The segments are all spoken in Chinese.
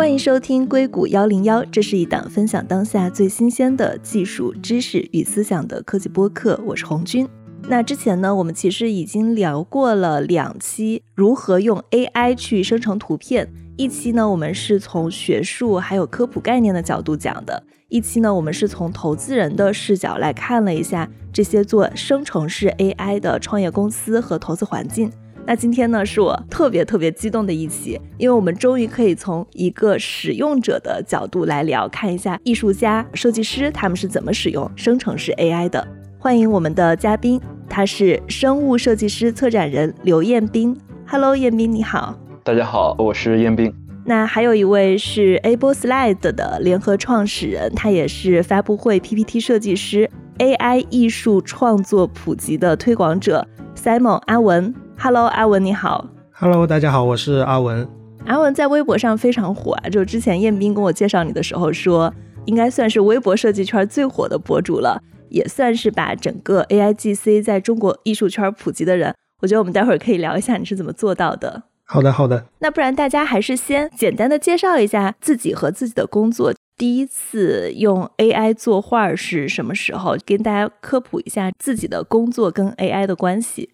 欢迎收听硅谷幺零幺，这是一档分享当下最新鲜的技术知识与思想的科技播客。我是红军。那之前呢，我们其实已经聊过了两期如何用 AI 去生成图片。一期呢，我们是从学术还有科普概念的角度讲的；一期呢，我们是从投资人的视角来看了一下这些做生成式 AI 的创业公司和投资环境。那今天呢，是我特别特别激动的一期，因为我们终于可以从一个使用者的角度来聊，看一下艺术家、设计师他们是怎么使用生成式 AI 的。欢迎我们的嘉宾，他是生物设计师策展人刘彦斌。Hello，彦斌你好。大家好，我是彦斌。那还有一位是 Able Slide 的联合创始人，他也是发布会 PPT 设计师，AI 艺术创作普及的推广者 Simon 阿文。Hello，阿文你好。Hello，大家好，我是阿文。阿文在微博上非常火啊，就之前彦斌跟我介绍你的时候说，应该算是微博设计圈最火的博主了，也算是把整个 AIGC 在中国艺术圈普及的人。我觉得我们待会儿可以聊一下你是怎么做到的。好的，好的。那不然大家还是先简单的介绍一下自己和自己的工作。第一次用 AI 作画是什么时候？跟大家科普一下自己的工作跟 AI 的关系。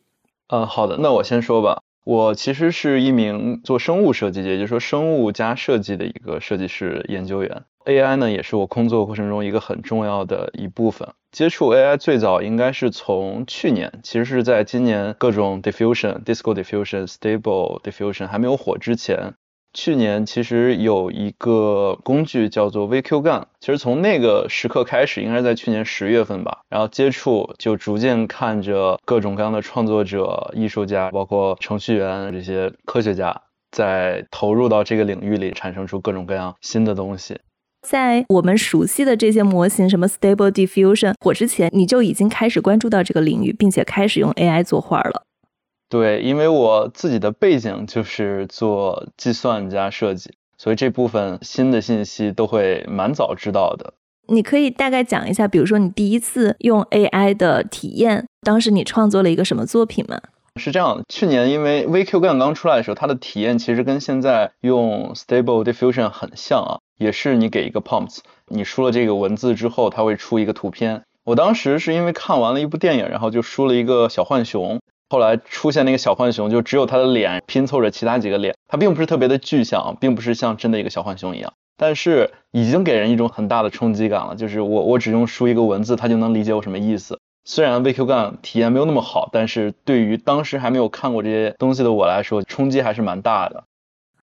呃，好的，那我先说吧。我其实是一名做生物设计，也就是说生物加设计的一个设计师研究员。AI 呢，也是我工作过程中一个很重要的一部分。接触 AI 最早应该是从去年，其实是在今年各种 diffusion、disco diffusion、stable diffusion 还没有火之前。去年其实有一个工具叫做 VQ 杠其实从那个时刻开始，应该是在去年十月份吧，然后接触就逐渐看着各种各样的创作者、艺术家，包括程序员这些科学家，在投入到这个领域里，产生出各种各样新的东西。在我们熟悉的这些模型，什么 Stable Diffusion 火之前，你就已经开始关注到这个领域，并且开始用 AI 作画了。对，因为我自己的背景就是做计算加设计，所以这部分新的信息都会蛮早知道的。你可以大概讲一下，比如说你第一次用 AI 的体验，当时你创作了一个什么作品吗？是这样，去年因为 VQGAN 刚出来的时候，它的体验其实跟现在用 Stable Diffusion 很像啊，也是你给一个 prompts，你输了这个文字之后，它会出一个图片。我当时是因为看完了一部电影，然后就输了一个小浣熊。后来出现那个小浣熊，就只有它的脸拼凑着其他几个脸，它并不是特别的具象，并不是像真的一个小浣熊一样，但是已经给人一种很大的冲击感了。就是我我只用输一个文字，它就能理解我什么意思。虽然 VQGAN 体验没有那么好，但是对于当时还没有看过这些东西的我来说，冲击还是蛮大的。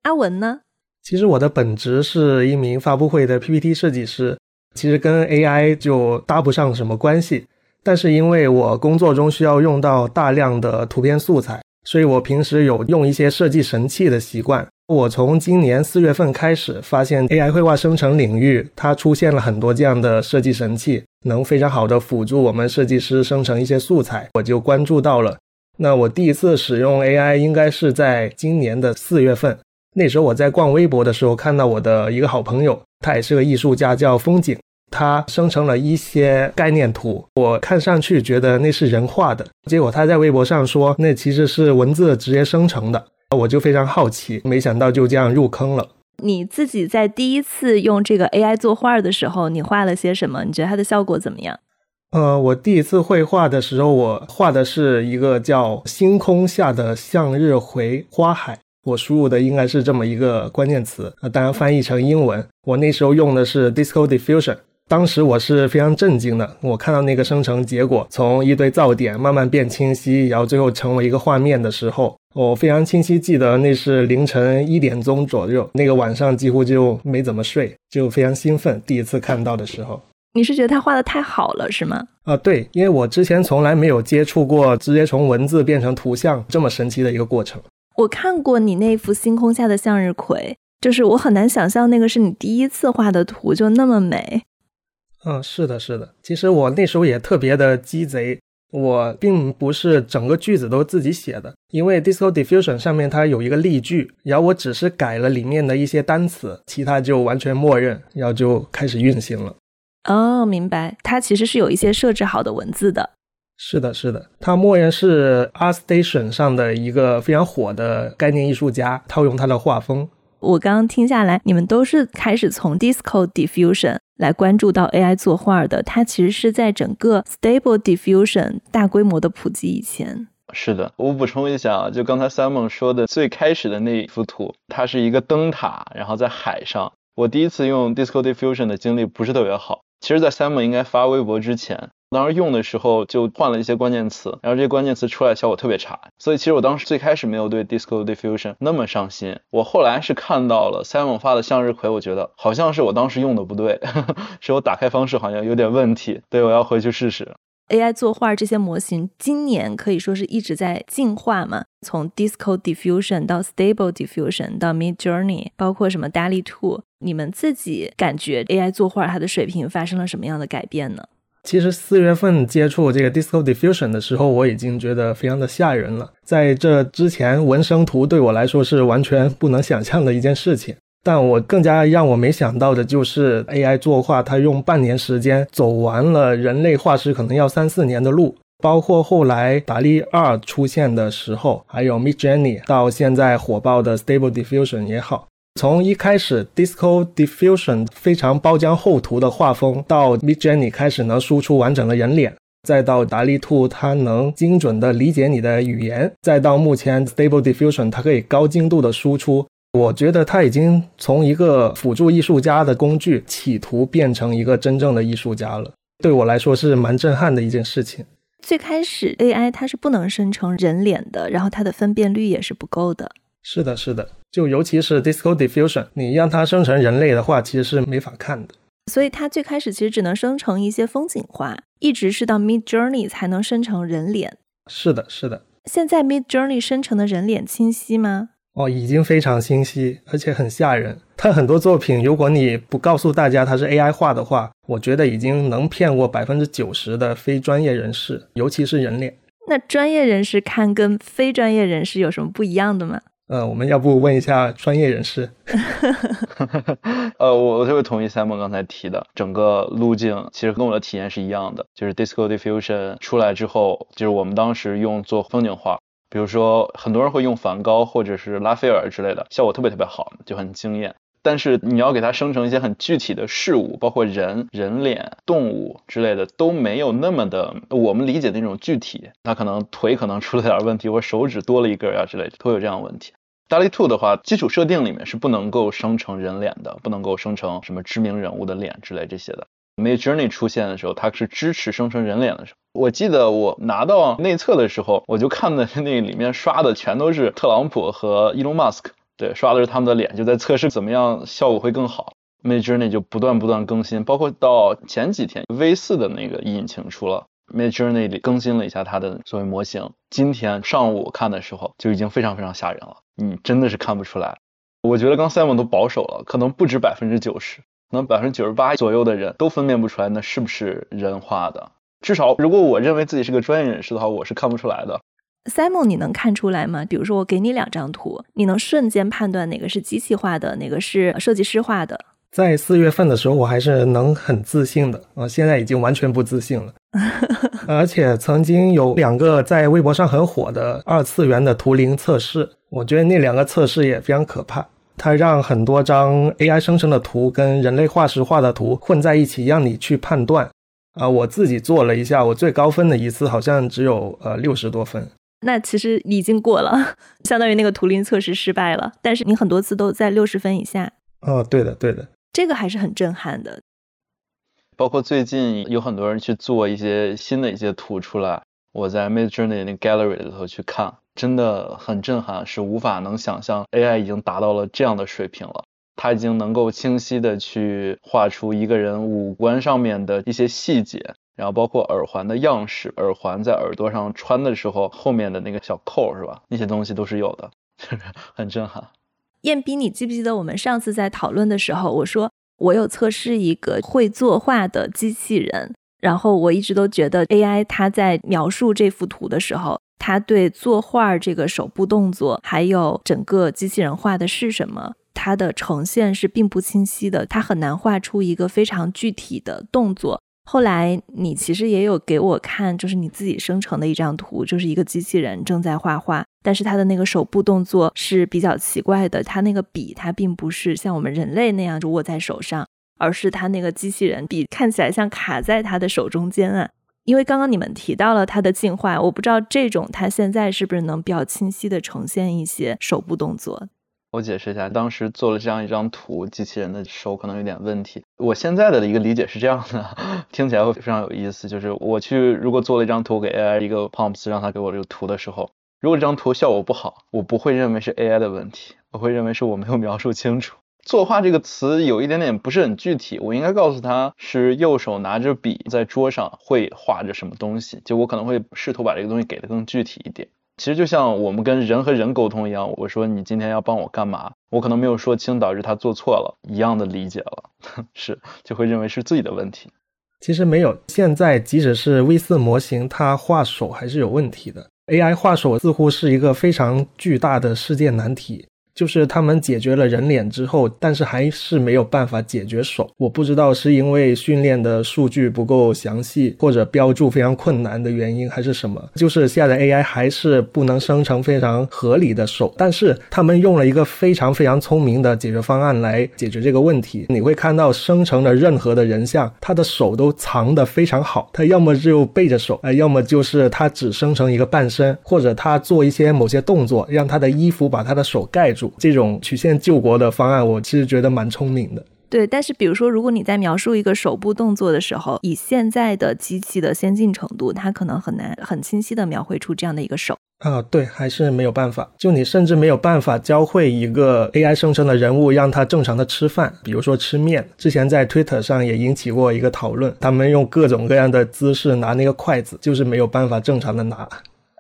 阿文呢？其实我的本职是一名发布会的 PPT 设计师，其实跟 AI 就搭不上什么关系。但是因为我工作中需要用到大量的图片素材，所以我平时有用一些设计神器的习惯。我从今年四月份开始发现 AI 绘画生成领域，它出现了很多这样的设计神器，能非常好的辅助我们设计师生成一些素材，我就关注到了。那我第一次使用 AI 应该是在今年的四月份，那时候我在逛微博的时候看到我的一个好朋友，他也是个艺术家，叫风景。他生成了一些概念图，我看上去觉得那是人画的，结果他在微博上说那其实是文字直接生成的，我就非常好奇，没想到就这样入坑了。你自己在第一次用这个 AI 作画的时候，你画了些什么？你觉得它的效果怎么样？呃，我第一次绘画的时候，我画的是一个叫“星空下的向日葵花海”，我输入的应该是这么一个关键词，呃，当然翻译成英文，我那时候用的是 Disco Diffusion。当时我是非常震惊的，我看到那个生成结果从一堆噪点慢慢变清晰，然后最后成为一个画面的时候，我非常清晰记得那是凌晨一点钟左右，那个晚上几乎就没怎么睡，就非常兴奋。第一次看到的时候，你是觉得他画的太好了是吗？啊，对，因为我之前从来没有接触过直接从文字变成图像这么神奇的一个过程。我看过你那幅星空下的向日葵，就是我很难想象那个是你第一次画的图就那么美。嗯，是的，是的。其实我那时候也特别的鸡贼，我并不是整个句子都自己写的，因为 Disco Diffusion 上面它有一个例句，然后我只是改了里面的一些单词，其他就完全默认，然后就开始运行了。哦，明白。它其实是有一些设置好的文字的。是的，是的。它默认是 ArtStation 上的一个非常火的概念艺术家套用他的画风。我刚刚听下来，你们都是开始从 Disco Diffusion 来关注到 AI 作画的。它其实是在整个 Stable Diffusion 大规模的普及以前。是的，我补充一下啊，就刚才 Simon 说的最开始的那一幅图，它是一个灯塔，然后在海上。我第一次用 Disco Diffusion 的经历不是特别好。其实，在 Simon 应该发微博之前。当时用的时候就换了一些关键词，然后这些关键词出来效果特别差，所以其实我当时最开始没有对 Disco Diffusion 那么上心。我后来是看到了 Simon 发的向日葵，我觉得好像是我当时用的不对，是我打开方式好像有点问题。对，我要回去试试。AI 作画这些模型今年可以说是一直在进化嘛，从 Disco Diffusion 到 Stable Diffusion 到 Mid Journey，包括什么 DALL-E 2，你们自己感觉 AI 作画它的水平发生了什么样的改变呢？其实四月份接触这个 Disco Diffusion 的时候，我已经觉得非常的吓人了。在这之前，纹生图对我来说是完全不能想象的一件事情。但我更加让我没想到的就是 AI 作画，它用半年时间走完了人类画师可能要三四年的路。包括后来达利二出现的时候，还有 Mid Journey，到现在火爆的 Stable Diffusion 也好。从一开始，Disco Diffusion 非常包浆厚涂的画风，到 Midjourney 开始能输出完整的人脸，再到达利兔它能精准的理解你的语言，再到目前 Stable Diffusion 它可以高精度的输出，我觉得它已经从一个辅助艺术家的工具，企图变成一个真正的艺术家了。对我来说是蛮震撼的一件事情。最开始 AI 它是不能生成人脸的，然后它的分辨率也是不够的。是的，是的，就尤其是 Disco Diffusion，你让它生成人类的话，其实是没法看的。所以它最开始其实只能生成一些风景画，一直是到 Mid Journey 才能生成人脸。是的，是的。现在 Mid Journey 生成的人脸清晰吗？哦，已经非常清晰，而且很吓人。它很多作品，如果你不告诉大家它是 AI 画的话，我觉得已经能骗过百分之九十的非专业人士，尤其是人脸。那专业人士看跟非专业人士有什么不一样的吗？呃，我们要不问一下专业人士？呃，我我特别同意 Simon 刚才提的，整个路径其实跟我的体验是一样的。就是 Disco Diffusion 出来之后，就是我们当时用做风景画，比如说很多人会用梵高或者是拉斐尔之类的，效果特别特别好，就很惊艳。但是你要给它生成一些很具体的事物，包括人、人脸、动物之类的，都没有那么的我们理解的那种具体。它可能腿可能出了点问题，或手指多了一根啊之类的，都有这样的问题。DALL-E 2的话，基础设定里面是不能够生成人脸的，不能够生成什么知名人物的脸之类这些的。Mid Journey 出现的时候，它是支持生成人脸的时候。我记得我拿到内测的时候，我就看的那里面刷的全都是特朗普和伊隆·马斯克。对，刷的是他们的脸，就在测试怎么样效果会更好。Mid Journey 就不断不断更新，包括到前几天 V 四的那个引擎出了，Mid Journey 里更新了一下它的所谓模型。今天上午看的时候就已经非常非常吓人了，你真的是看不出来。我觉得刚 Simon 都保守了，可能不止百分之九十，可能百分之九十八左右的人都分辨不出来那是不是人画的。至少如果我认为自己是个专业人士的话，我是看不出来的。Simon，你能看出来吗？比如说，我给你两张图，你能瞬间判断哪个是机器画的，哪个是设计师画的？在四月份的时候，我还是能很自信的啊，现在已经完全不自信了。而且曾经有两个在微博上很火的二次元的图灵测试，我觉得那两个测试也非常可怕。它让很多张 AI 生成的图跟人类画师画的图混在一起，让你去判断。啊，我自己做了一下，我最高分的一次好像只有呃六十多分。那其实已经过了，相当于那个图灵测试失败了。但是你很多次都在六十分以下。哦，对的，对的，这个还是很震撼的。包括最近有很多人去做一些新的一些图出来，我在 Mid Journey 那 Gallery 里头去看，真的很震撼，是无法能想象 AI 已经达到了这样的水平了。它已经能够清晰的去画出一个人五官上面的一些细节。然后包括耳环的样式，耳环在耳朵上穿的时候，后面的那个小扣是吧？那些东西都是有的，很震撼。燕斌，你记不记得我们上次在讨论的时候，我说我有测试一个会作画的机器人，然后我一直都觉得 AI 它在描述这幅图的时候，它对作画这个手部动作，还有整个机器人画的是什么，它的呈现是并不清晰的，它很难画出一个非常具体的动作。后来你其实也有给我看，就是你自己生成的一张图，就是一个机器人正在画画，但是它的那个手部动作是比较奇怪的，它那个笔它并不是像我们人类那样就握在手上，而是它那个机器人笔看起来像卡在它的手中间啊。因为刚刚你们提到了它的进化，我不知道这种它现在是不是能比较清晰的呈现一些手部动作。我解释一下，当时做了这样一张图，机器人的手可能有点问题。我现在的一个理解是这样的，听起来会非常有意思。就是我去如果做了一张图给 AI 一个 prompts，让他给我这个图的时候，如果这张图效果不好，我不会认为是 AI 的问题，我会认为是我没有描述清楚。作画这个词有一点点不是很具体，我应该告诉他是右手拿着笔在桌上会画着什么东西，就我可能会试图把这个东西给的更具体一点。其实就像我们跟人和人沟通一样，我说你今天要帮我干嘛，我可能没有说清，导致他做错了一样的理解了，是就会认为是自己的问题。其实没有，现在即使是 V 四模型，它画手还是有问题的。AI 画手似乎是一个非常巨大的世界难题。就是他们解决了人脸之后，但是还是没有办法解决手。我不知道是因为训练的数据不够详细，或者标注非常困难的原因，还是什么。就是现在 AI 还是不能生成非常合理的手。但是他们用了一个非常非常聪明的解决方案来解决这个问题。你会看到生成的任何的人像，他的手都藏得非常好。他要么就背着手，呃，要么就是他只生成一个半身，或者他做一些某些动作，让他的衣服把他的手盖住。这种曲线救国的方案，我其实觉得蛮聪明的。对，但是比如说，如果你在描述一个手部动作的时候，以现在的机器的先进程度，它可能很难很清晰的描绘出这样的一个手啊。对，还是没有办法。就你甚至没有办法教会一个 AI 生成的人物，让他正常的吃饭，比如说吃面。之前在 Twitter 上也引起过一个讨论，他们用各种各样的姿势拿那个筷子，就是没有办法正常的拿。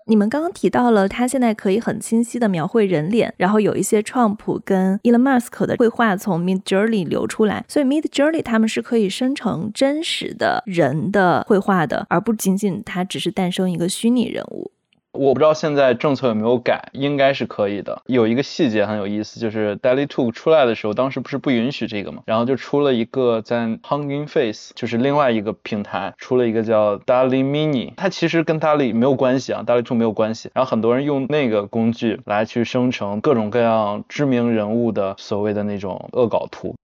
你们刚刚提到了，它现在可以很清晰的描绘人脸，然后有一些创普跟 Elon Musk 的绘画从 Mid Journey 流出来，所以 Mid Journey 他们是可以生成真实的人的绘画的，而不仅仅它只是诞生一个虚拟人物。我不知道现在政策有没有改，应该是可以的。有一个细节很有意思，就是 Daily Two 出来的时候，当时不是不允许这个嘛？然后就出了一个在 Hugging Face，就是另外一个平台出了一个叫 Daily Mini，它其实跟 Daily 没有关系啊，Daily Two 没有关系。然后很多人用那个工具来去生成各种各样知名人物的所谓的那种恶搞图，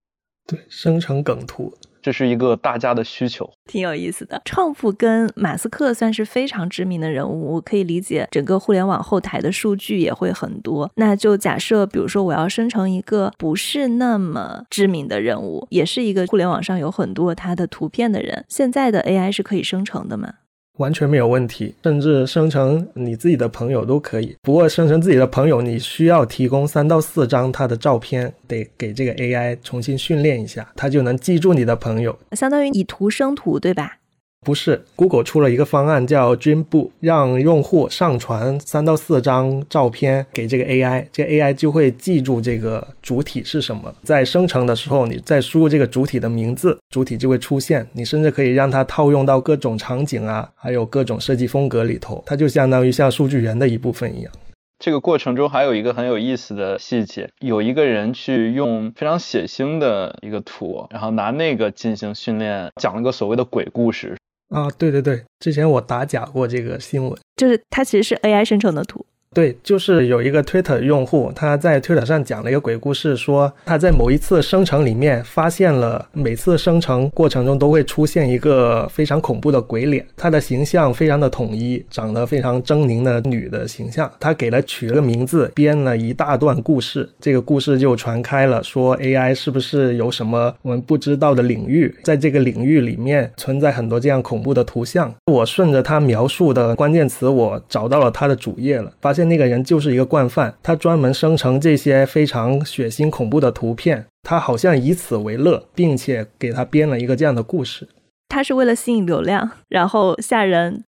对，生成梗图。这是一个大家的需求，挺有意思的。创富跟马斯克算是非常知名的人物，我可以理解整个互联网后台的数据也会很多。那就假设，比如说我要生成一个不是那么知名的人物，也是一个互联网上有很多他的图片的人，现在的 AI 是可以生成的吗？完全没有问题，甚至生成你自己的朋友都可以。不过生成自己的朋友，你需要提供三到四张他的照片，得给这个 AI 重新训练一下，它就能记住你的朋友，相当于以图生图，对吧？不是，Google 出了一个方案叫 Dreambook，让用户上传三到四张照片给这个 AI，这个 AI 就会记住这个主体是什么。在生成的时候，你再输入这个主体的名字，主体就会出现。你甚至可以让它套用到各种场景啊，还有各种设计风格里头，它就相当于像数据源的一部分一样。这个过程中还有一个很有意思的细节，有一个人去用非常血腥的一个图，然后拿那个进行训练，讲了个所谓的鬼故事。啊，对对对，之前我打假过这个新闻，就是它其实是 AI 生成的图。对，就是有一个 Twitter 用户，他在 Twitter 上讲了一个鬼故事，说他在某一次生成里面发现了，每次生成过程中都会出现一个非常恐怖的鬼脸，他的形象非常的统一，长得非常狰狞的女的形象。他给了取了个名字，编了一大段故事，这个故事就传开了，说 AI 是不是有什么我们不知道的领域，在这个领域里面存在很多这样恐怖的图像。我顺着他描述的关键词，我找到了他的主页了，发现。那个人就是一个惯犯，他专门生成这些非常血腥恐怖的图片，他好像以此为乐，并且给他编了一个这样的故事。他是为了吸引流量，然后吓人。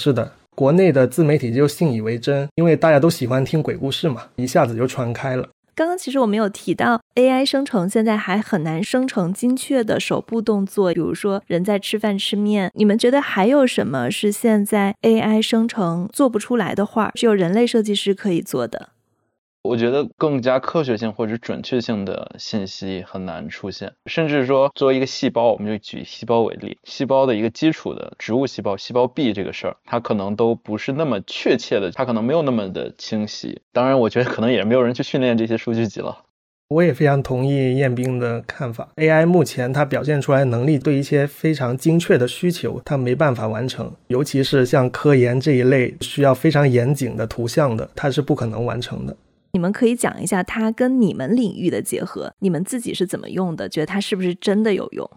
是的，国内的自媒体就信以为真，因为大家都喜欢听鬼故事嘛，一下子就传开了。刚刚其实我没有提到，AI 生成现在还很难生成精确的手部动作，比如说人在吃饭吃面。你们觉得还有什么是现在 AI 生成做不出来的画，只有人类设计师可以做的？我觉得更加科学性或者准确性的信息很难出现，甚至说作为一个细胞，我们就举细胞为例，细胞的一个基础的植物细胞细胞壁这个事儿，它可能都不是那么确切的，它可能没有那么的清晰。当然，我觉得可能也没有人去训练这些数据集了。我也非常同意彦斌的看法。AI 目前它表现出来能力，对一些非常精确的需求，它没办法完成。尤其是像科研这一类需要非常严谨的图像的，它是不可能完成的。你们可以讲一下它跟你们领域的结合，你们自己是怎么用的？觉得它是不是真的有用？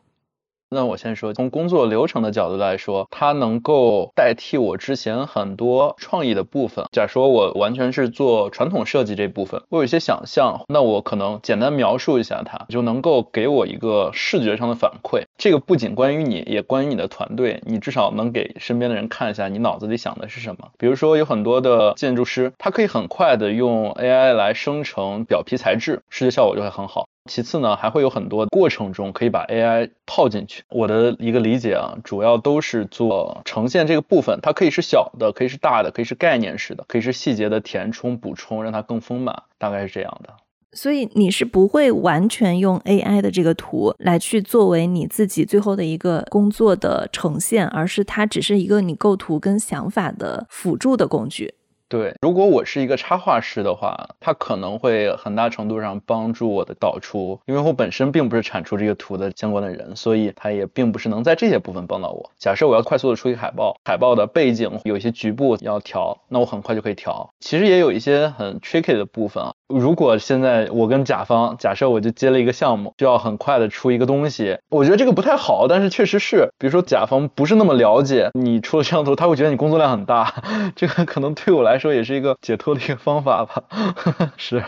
那我先说，从工作流程的角度来说，它能够代替我之前很多创意的部分。假如说我完全是做传统设计这部分，我有一些想象，那我可能简单描述一下它，就能够给我一个视觉上的反馈。这个不仅关于你，也关于你的团队。你至少能给身边的人看一下你脑子里想的是什么。比如说，有很多的建筑师，他可以很快的用 AI 来生成表皮材质，视觉效果就会很好。其次呢，还会有很多过程中可以把 AI 套进去。我的一个理解啊，主要都是做呈现这个部分，它可以是小的，可以是大的，可以是概念式的，可以是细节的填充补充，让它更丰满，大概是这样的。所以你是不会完全用 AI 的这个图来去作为你自己最后的一个工作的呈现，而是它只是一个你构图跟想法的辅助的工具。对，如果我是一个插画师的话，它可能会很大程度上帮助我的导出，因为我本身并不是产出这个图的相关的人，所以它也并不是能在这些部分帮到我。假设我要快速的出一个海报，海报的背景有一些局部要调，那我很快就可以调。其实也有一些很 tricky 的部分啊。如果现在我跟甲方，假设我就接了一个项目，就要很快的出一个东西，我觉得这个不太好，但是确实是，比如说甲方不是那么了解你出了摄像头，他会觉得你工作量很大，这个可能对我来说也是一个解脱的一个方法吧。是，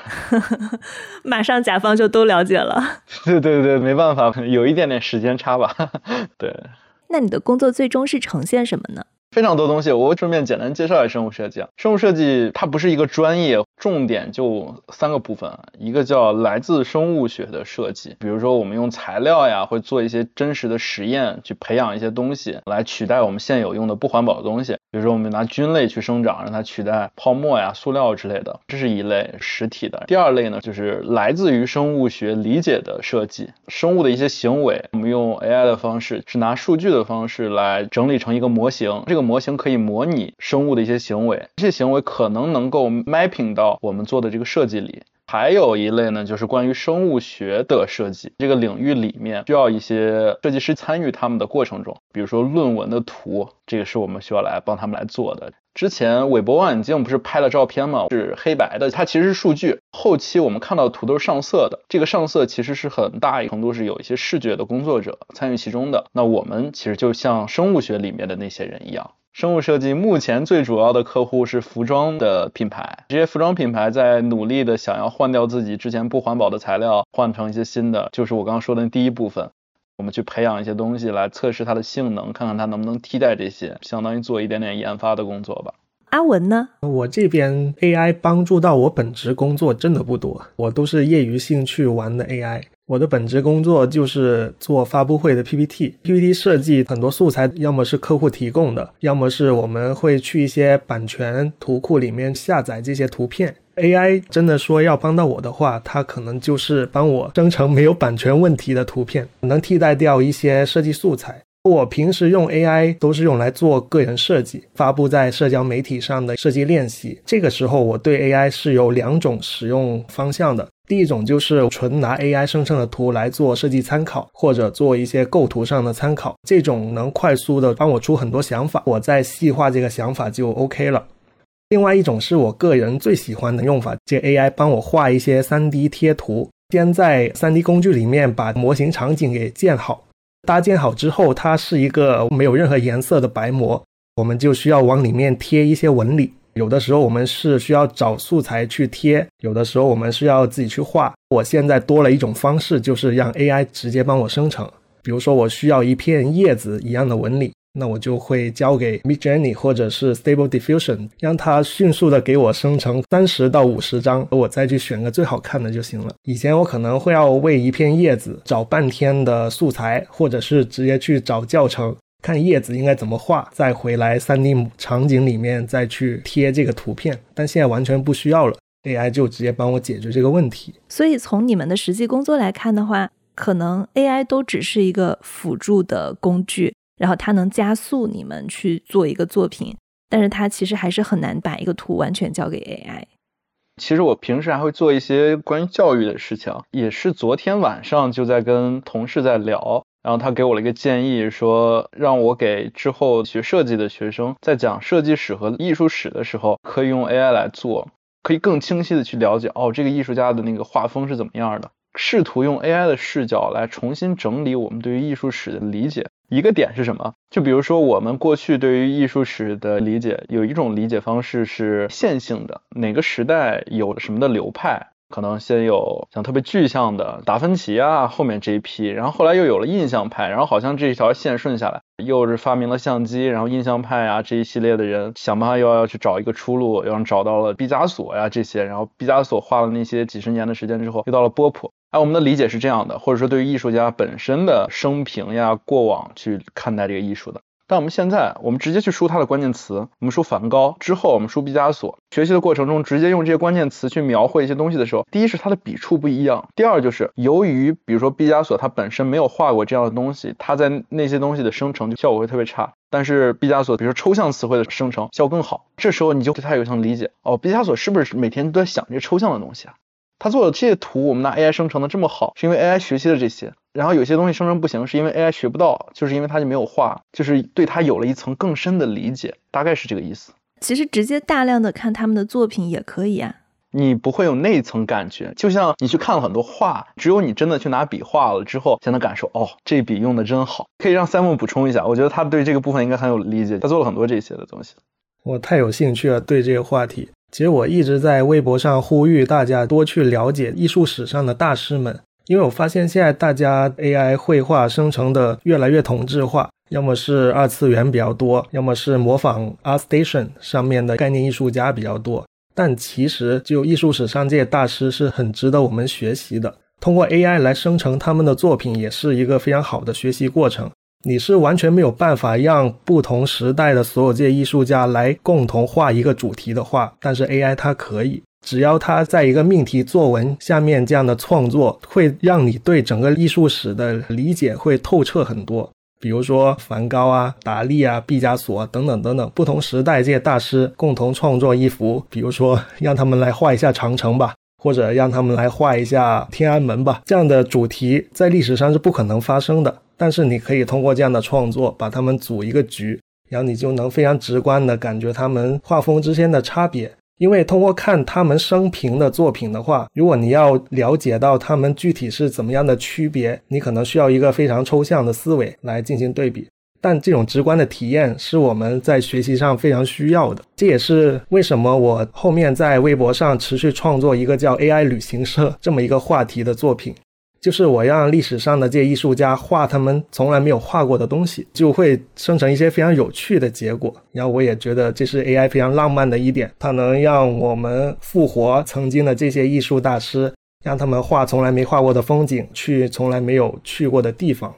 马上甲方就都了解了。对对对，没办法，有一点点时间差吧。对。那你的工作最终是呈现什么呢？非常多东西，我顺便简单介绍一下生物设计啊。生物设计它不是一个专业，重点就三个部分，一个叫来自生物学的设计，比如说我们用材料呀，会做一些真实的实验，去培养一些东西来取代我们现有用的不环保的东西，比如说我们拿菌类去生长，让它取代泡沫呀、塑料之类的，这是一类实体的。第二类呢，就是来自于生物学理解的设计，生物的一些行为，我们用 AI 的方式，是拿数据的方式来整理成一个模型，这个。模型可以模拟生物的一些行为，这些行为可能能够 mapping 到我们做的这个设计里。还有一类呢，就是关于生物学的设计，这个领域里面需要一些设计师参与他们的过程中，比如说论文的图，这个是我们需要来帮他们来做的。之前韦伯望远镜不是拍了照片吗？是黑白的，它其实是数据。后期我们看到图都是上色的，这个上色其实是很大一程度是有一些视觉的工作者参与其中的。那我们其实就像生物学里面的那些人一样。生物设计目前最主要的客户是服装的品牌，这些服装品牌在努力的想要换掉自己之前不环保的材料，换成一些新的，就是我刚刚说的第一部分，我们去培养一些东西来测试它的性能，看看它能不能替代这些，相当于做一点点研发的工作吧。阿文呢？我这边 AI 帮助到我本职工作真的不多，我都是业余兴趣玩的 AI。我的本职工作就是做发布会的 PPT，PPT 设计很多素材，要么是客户提供的，要么是我们会去一些版权图库里面下载这些图片。AI 真的说要帮到我的话，它可能就是帮我生成没有版权问题的图片，能替代掉一些设计素材。我平时用 AI 都是用来做个人设计，发布在社交媒体上的设计练习。这个时候，我对 AI 是有两种使用方向的。第一种就是纯拿 AI 生成的图来做设计参考，或者做一些构图上的参考，这种能快速的帮我出很多想法，我再细化这个想法就 OK 了。另外一种是我个人最喜欢的用法，借 AI 帮我画一些 3D 贴图，先在 3D 工具里面把模型场景给建好。搭建好之后，它是一个没有任何颜色的白膜，我们就需要往里面贴一些纹理。有的时候我们是需要找素材去贴，有的时候我们需要自己去画。我现在多了一种方式，就是让 AI 直接帮我生成。比如说我需要一片叶子一样的纹理，那我就会交给 Midjourney 或者是 Stable Diffusion，让它迅速的给我生成三十到五十张，我再去选个最好看的就行了。以前我可能会要为一片叶子找半天的素材，或者是直接去找教程。看叶子应该怎么画，再回来 3D 场景里面再去贴这个图片，但现在完全不需要了。，AI 就直接帮我解决这个问题。所以从你们的实际工作来看的话，可能 AI 都只是一个辅助的工具，然后它能加速你们去做一个作品，但是它其实还是很难把一个图完全交给 AI。其实我平时还会做一些关于教育的事情，也是昨天晚上就在跟同事在聊，然后他给我了一个建议，说让我给之后学设计的学生在讲设计史和艺术史的时候，可以用 AI 来做，可以更清晰的去了解哦，这个艺术家的那个画风是怎么样的。试图用 AI 的视角来重新整理我们对于艺术史的理解。一个点是什么？就比如说我们过去对于艺术史的理解，有一种理解方式是线性的，哪个时代有什么的流派。可能先有像特别具象的达芬奇啊，后面这一批，然后后来又有了印象派，然后好像这一条线顺下来，又是发明了相机，然后印象派啊这一系列的人想办法又要去找一个出路，然后找到了毕加索呀这些，然后毕加索画了那些几十年的时间之后，又到了波普。哎，我们的理解是这样的，或者说对于艺术家本身的生平呀、过往去看待这个艺术的。但我们现在，我们直接去输它的关键词，我们输梵高之后，我们输毕加索。学习的过程中，直接用这些关键词去描绘一些东西的时候，第一是它的笔触不一样，第二就是由于比如说毕加索他本身没有画过这样的东西，他在那些东西的生成就效果会特别差。但是毕加索比如说抽象词汇的生成效果更好，这时候你就对他有一层理解哦，毕加索是不是每天都在想这些抽象的东西啊？他做的这些图，我们拿 AI 生成的这么好，是因为 AI 学习了这些。然后有些东西生成不行，是因为 AI 学不到，就是因为它就没有画，就是对它有了一层更深的理解，大概是这个意思。其实直接大量的看他们的作品也可以啊，你不会有那一层感觉，就像你去看了很多画，只有你真的去拿笔画了之后，才能感受哦，这笔用的真好。可以让 Simon 补充一下，我觉得他对这个部分应该很有理解，他做了很多这些的东西。我太有兴趣了，对这个话题。其实我一直在微博上呼吁大家多去了解艺术史上的大师们，因为我发现现在大家 AI 绘画生成的越来越同质化，要么是二次元比较多，要么是模仿 ArtStation 上面的概念艺术家比较多。但其实，就艺术史上这些大师是很值得我们学习的。通过 AI 来生成他们的作品，也是一个非常好的学习过程。你是完全没有办法让不同时代的所有这些艺术家来共同画一个主题的画，但是 AI 它可以，只要它在一个命题作文下面这样的创作，会让你对整个艺术史的理解会透彻很多。比如说梵高啊、达利啊、毕加索等等等等，不同时代这些大师共同创作一幅，比如说 让他们来画一下长城吧，或者让他们来画一下天安门吧，这样的主题在历史上是不可能发生的。但是你可以通过这样的创作，把他们组一个局，然后你就能非常直观的感觉他们画风之间的差别。因为通过看他们生平的作品的话，如果你要了解到他们具体是怎么样的区别，你可能需要一个非常抽象的思维来进行对比。但这种直观的体验是我们在学习上非常需要的。这也是为什么我后面在微博上持续创作一个叫 AI 旅行社这么一个话题的作品。就是我让历史上的这些艺术家画他们从来没有画过的东西，就会生成一些非常有趣的结果。然后我也觉得这是 AI 非常浪漫的一点，它能让我们复活曾经的这些艺术大师，让他们画从来没画过的风景，去从来没有去过的地方。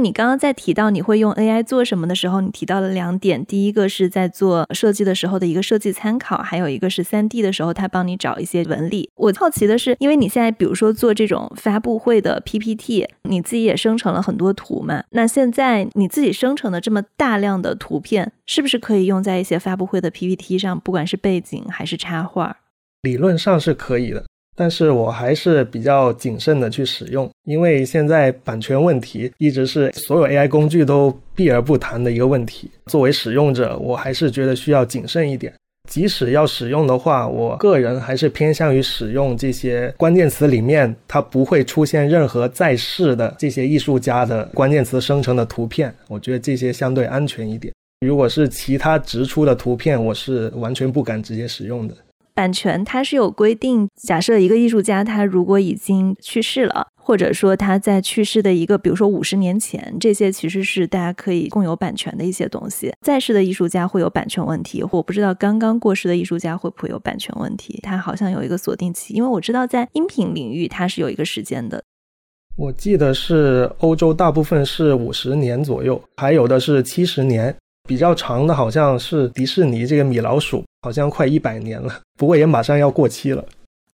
你刚刚在提到你会用 AI 做什么的时候，你提到了两点，第一个是在做设计的时候的一个设计参考，还有一个是三 D 的时候，它帮你找一些纹理。我好奇的是，因为你现在比如说做这种发布会的 PPT，你自己也生成了很多图嘛？那现在你自己生成的这么大量的图片，是不是可以用在一些发布会的 PPT 上，不管是背景还是插画？理论上是可以的。但是我还是比较谨慎的去使用，因为现在版权问题一直是所有 AI 工具都避而不谈的一个问题。作为使用者，我还是觉得需要谨慎一点。即使要使用的话，我个人还是偏向于使用这些关键词里面它不会出现任何在世的这些艺术家的关键词生成的图片。我觉得这些相对安全一点。如果是其他直出的图片，我是完全不敢直接使用的。版权它是有规定，假设一个艺术家他如果已经去世了，或者说他在去世的一个，比如说五十年前，这些其实是大家可以共有版权的一些东西。在世的艺术家会有版权问题，我不知道刚刚过世的艺术家会不会有版权问题。他好像有一个锁定期，因为我知道在音频领域它是有一个时间的。我记得是欧洲大部分是五十年左右，还有的是七十年。比较长的好像是迪士尼这个米老鼠，好像快一百年了，不过也马上要过期了。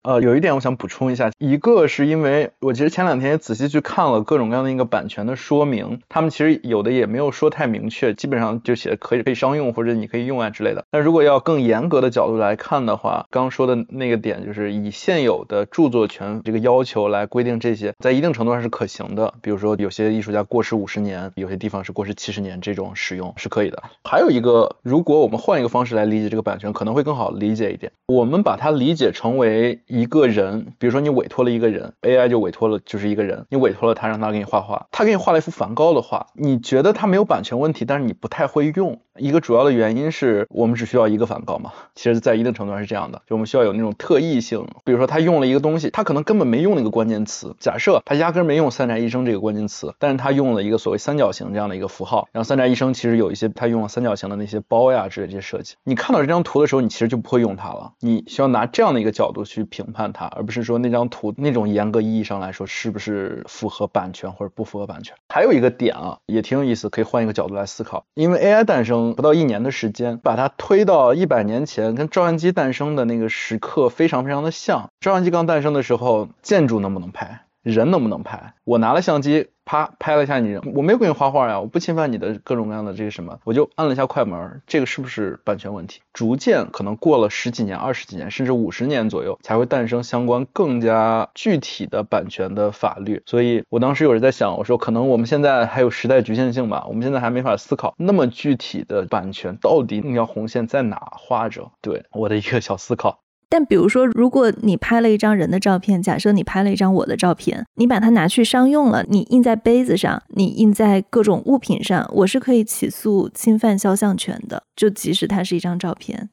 呃，有一点我想补充一下，一个是因为我其实前两天也仔细去看了各种各样的一个版权的说明，他们其实有的也没有说太明确，基本上就写可以可以商用或者你可以用啊之类的。但如果要更严格的角度来看的话，刚说的那个点就是以现有的著作权这个要求来规定这些，在一定程度上是可行的。比如说有些艺术家过世五十年，有些地方是过世七十年，这种使用是可以的。还有一个，如果我们换一个方式来理解这个版权，可能会更好理解一点。我们把它理解成为一个人，比如说你委托了一个人，AI 就委托了就是一个人，你委托了他让他给你画画，他给你画了一幅梵高的画，你觉得他没有版权问题，但是你不太会用。一个主要的原因是我们只需要一个梵高嘛，其实，在一定程度上是这样的，就我们需要有那种特异性。比如说他用了一个东西，他可能根本没用那个关键词，假设他压根没用三宅一生这个关键词，但是他用了一个所谓三角形这样的一个符号，然后三宅一生其实有一些他用了三角形的那些包呀之类这些设计，你看到这张图的时候，你其实就不会用它了，你需要拿这样的一个角度去评判它，而不是说那张图那种严格意义上来说是不是符合版权或者不符合版权。还有一个点啊，也挺有意思，可以换一个角度来思考，因为 AI 诞生不到一年的时间，把它推到一百年前，跟照相机诞生的那个时刻非常非常的像。照相机刚诞生的时候，建筑能不能拍？人能不能拍？我拿了相机，啪拍了一下你人，我没有给你画画呀，我不侵犯你的各种各样的这个什么，我就按了一下快门，这个是不是版权问题？逐渐可能过了十几年、二十几年，甚至五十年左右，才会诞生相关更加具体的版权的法律。所以我当时有人在想，我说可能我们现在还有时代局限性吧，我们现在还没法思考那么具体的版权到底那条红线在哪画着。对我的一个小思考。但比如说，如果你拍了一张人的照片，假设你拍了一张我的照片，你把它拿去商用了，你印在杯子上，你印在各种物品上，我是可以起诉侵犯肖像权的，就即使它是一张照片。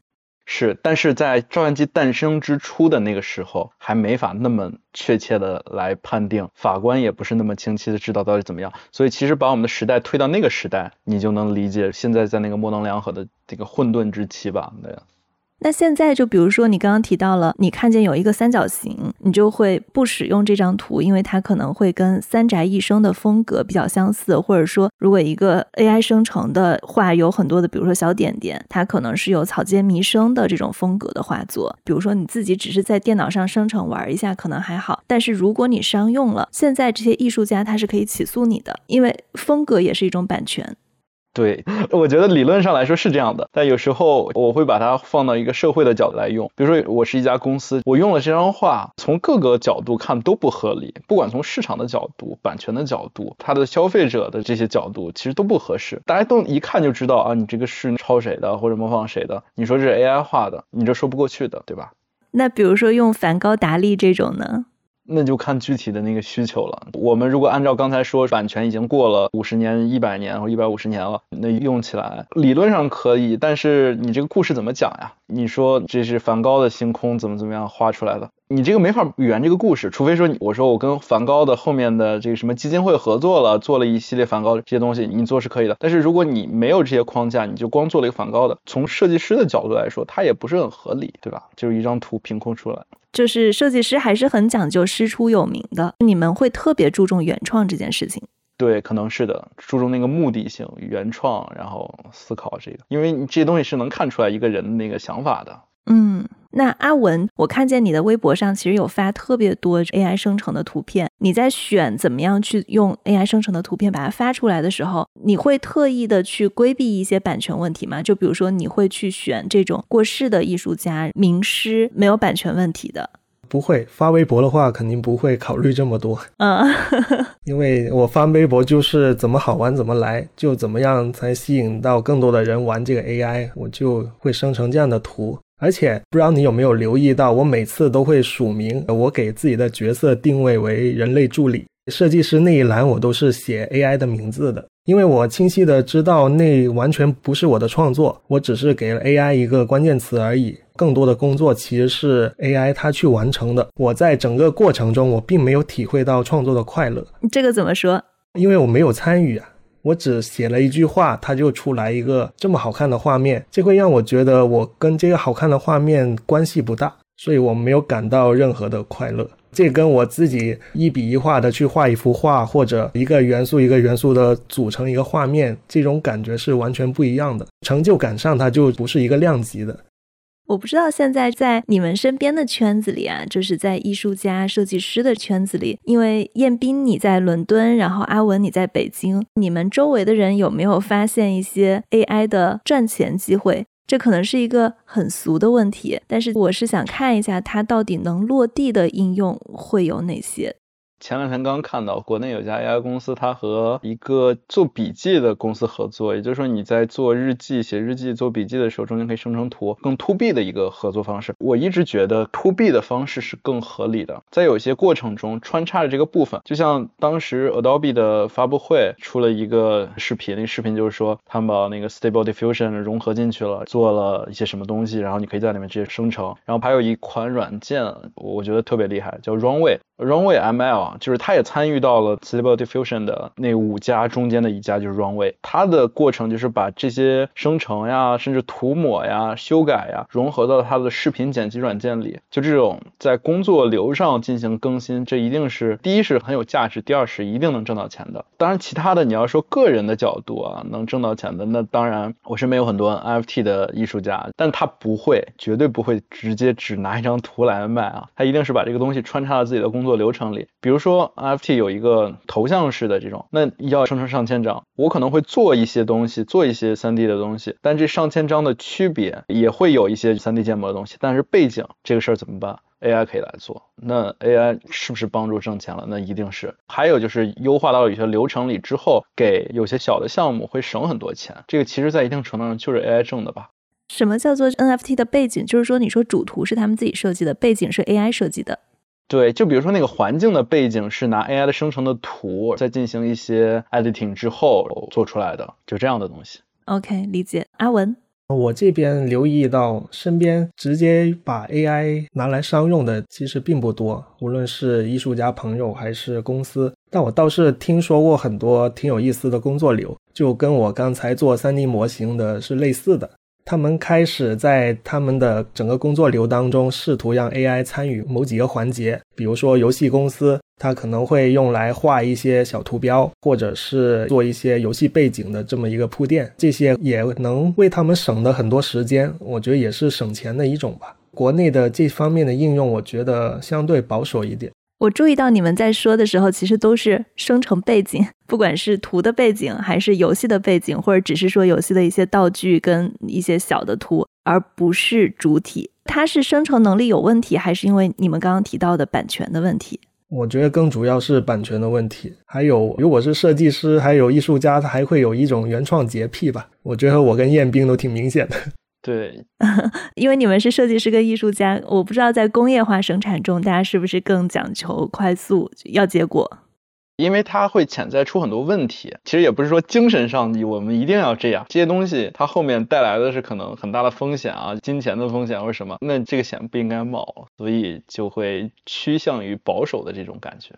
是，但是在照相机诞生之初的那个时候，还没法那么确切的来判定，法官也不是那么清晰的知道到底怎么样。所以其实把我们的时代推到那个时代，你就能理解现在在那个模棱两可的这个混沌之期吧？对。那现在就比如说，你刚刚提到了，你看见有一个三角形，你就会不使用这张图，因为它可能会跟三宅一生的风格比较相似，或者说，如果一个 AI 生成的画有很多的，比如说小点点，它可能是有草间弥生的这种风格的画作。比如说你自己只是在电脑上生成玩一下，可能还好，但是如果你商用了，现在这些艺术家他是可以起诉你的，因为风格也是一种版权。对，我觉得理论上来说是这样的，但有时候我会把它放到一个社会的角度来用。比如说，我是一家公司，我用了这张画，从各个角度看都不合理，不管从市场的角度、版权的角度、它的消费者的这些角度，其实都不合适。大家都一看就知道啊，你这个是抄谁的或者模仿谁的？你说这是 AI 画的，你这说不过去的，对吧？那比如说用梵高、达利这种呢？那就看具体的那个需求了。我们如果按照刚才说，版权已经过了五十年、一百年或一百五十年了，那用起来理论上可以，但是你这个故事怎么讲呀？你说这是梵高的星空怎么怎么样画出来的？你这个没法圆这个故事，除非说我说我跟梵高的后面的这个什么基金会合作了，做了一系列梵高这些东西，你做是可以的。但是如果你没有这些框架，你就光做了一个梵高的，从设计师的角度来说，它也不是很合理，对吧？就是一张图凭空出来。就是设计师还是很讲究师出有名的，你们会特别注重原创这件事情。对，可能是的，注重那个目的性、原创，然后思考这个，因为你这些东西是能看出来一个人的那个想法的。嗯。那阿文，我看见你的微博上其实有发特别多 AI 生成的图片。你在选怎么样去用 AI 生成的图片把它发出来的时候，你会特意的去规避一些版权问题吗？就比如说，你会去选这种过世的艺术家、名师没有版权问题的？不会，发微博的话肯定不会考虑这么多。嗯，因为我发微博就是怎么好玩怎么来，就怎么样才吸引到更多的人玩这个 AI，我就会生成这样的图。而且不知道你有没有留意到，我每次都会署名，我给自己的角色定位为人类助理设计师那一栏，我都是写 AI 的名字的，因为我清晰的知道那完全不是我的创作，我只是给了 AI 一个关键词而已，更多的工作其实是 AI 它去完成的。我在整个过程中，我并没有体会到创作的快乐。这个怎么说？因为我没有参与啊。我只写了一句话，它就出来一个这么好看的画面，这会让我觉得我跟这个好看的画面关系不大，所以我没有感到任何的快乐。这跟我自己一笔一画的去画一幅画，或者一个元素一个元素的组成一个画面，这种感觉是完全不一样的。成就感上，它就不是一个量级的。我不知道现在在你们身边的圈子里啊，就是在艺术家、设计师的圈子里，因为彦斌你在伦敦，然后阿文你在北京，你们周围的人有没有发现一些 AI 的赚钱机会？这可能是一个很俗的问题，但是我是想看一下它到底能落地的应用会有哪些。前两天刚看到，国内有家 AI 公司，它和一个做笔记的公司合作，也就是说你在做日记、写日记、做笔记的时候，中间可以生成图，更 to B 的一个合作方式。我一直觉得 to B 的方式是更合理的，在有些过程中穿插着这个部分，就像当时 Adobe 的发布会出了一个视频，那视频就是说他们把那个 Stable Diffusion 融合进去了，做了一些什么东西，然后你可以在里面直接生成。然后还有一款软件，我觉得特别厉害，叫 Runway。Runway ML 啊，就是它也参与到了 Stable Diffusion 的那五家中间的一家，就是 Runway。它的过程就是把这些生成呀，甚至涂抹呀、修改呀，融合到它的视频剪辑软件里。就这种在工作流上进行更新，这一定是第一是很有价值，第二是一定能挣到钱的。当然，其他的你要说个人的角度啊，能挣到钱的，那当然我身边有很多 NFT 的艺术家，但他不会，绝对不会直接只拿一张图来卖啊，他一定是把这个东西穿插到自己的工。工作流程里，比如说 NFT 有一个头像式的这种，那要生成上千张，我可能会做一些东西，做一些 3D 的东西，但这上千张的区别也会有一些 3D 建模的东西，但是背景这个事儿怎么办？AI 可以来做，那 AI 是不是帮助挣钱了？那一定是。还有就是优化到有些流程里之后，给有些小的项目会省很多钱，这个其实在一定程度上就是 AI 挣的吧？什么叫做 NFT 的背景？就是说你说主图是他们自己设计的，背景是 AI 设计的。对，就比如说那个环境的背景是拿 AI 的生成的图，再进行一些 editing 之后做出来的，就这样的东西。OK，理解。阿文，我这边留意到身边直接把 AI 拿来商用的其实并不多，无论是艺术家朋友还是公司。但我倒是听说过很多挺有意思的工作流，就跟我刚才做 3D 模型的是类似的。他们开始在他们的整个工作流当中，试图让 AI 参与某几个环节。比如说，游戏公司它可能会用来画一些小图标，或者是做一些游戏背景的这么一个铺垫，这些也能为他们省的很多时间。我觉得也是省钱的一种吧。国内的这方面的应用，我觉得相对保守一点。我注意到你们在说的时候，其实都是生成背景，不管是图的背景，还是游戏的背景，或者只是说游戏的一些道具跟一些小的图，而不是主体。它是生成能力有问题，还是因为你们刚刚提到的版权的问题？我觉得更主要是版权的问题。还有，如果是设计师，还有艺术家，他还会有一种原创洁癖吧？我觉得我跟彦斌都挺明显的。对，因为你们是设计师跟艺术家，我不知道在工业化生产中，大家是不是更讲求快速要结果？因为它会潜在出很多问题。其实也不是说精神上我们一定要这样，这些东西它后面带来的是可能很大的风险啊，金钱的风险或者什么，那这个险不应该冒，所以就会趋向于保守的这种感觉。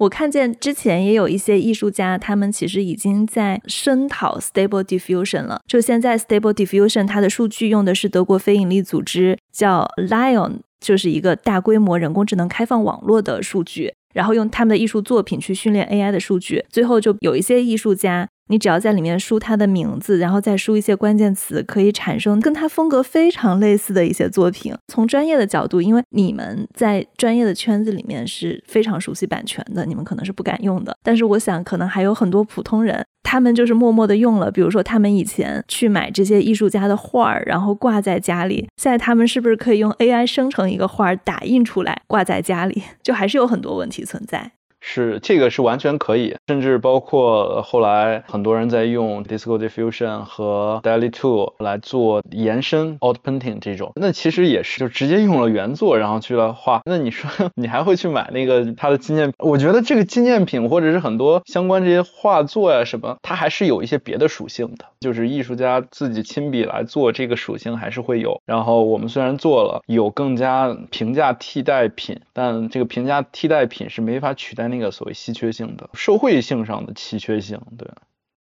我看见之前也有一些艺术家，他们其实已经在声讨 Stable Diffusion 了。就现在 Stable Diffusion 它的数据用的是德国非营利组织叫 Lion，就是一个大规模人工智能开放网络的数据，然后用他们的艺术作品去训练 AI 的数据，最后就有一些艺术家。你只要在里面输他的名字，然后再输一些关键词，可以产生跟他风格非常类似的一些作品。从专业的角度，因为你们在专业的圈子里面是非常熟悉版权的，你们可能是不敢用的。但是我想，可能还有很多普通人，他们就是默默的用了。比如说，他们以前去买这些艺术家的画儿，然后挂在家里，现在他们是不是可以用 AI 生成一个画儿，打印出来挂在家里？就还是有很多问题存在。是这个是完全可以，甚至包括后来很多人在用 Disco Diffusion 和 Daily Two 来做延伸 Out Painting 这种，那其实也是就直接用了原作然后去了画。那你说 你还会去买那个它的纪念？我觉得这个纪念品或者是很多相关这些画作呀什么，它还是有一些别的属性的，就是艺术家自己亲笔来做这个属性还是会有。然后我们虽然做了有更加平价替代品，但这个平价替代品是没法取代。那个所谓稀缺性的社会性上的稀缺性，对。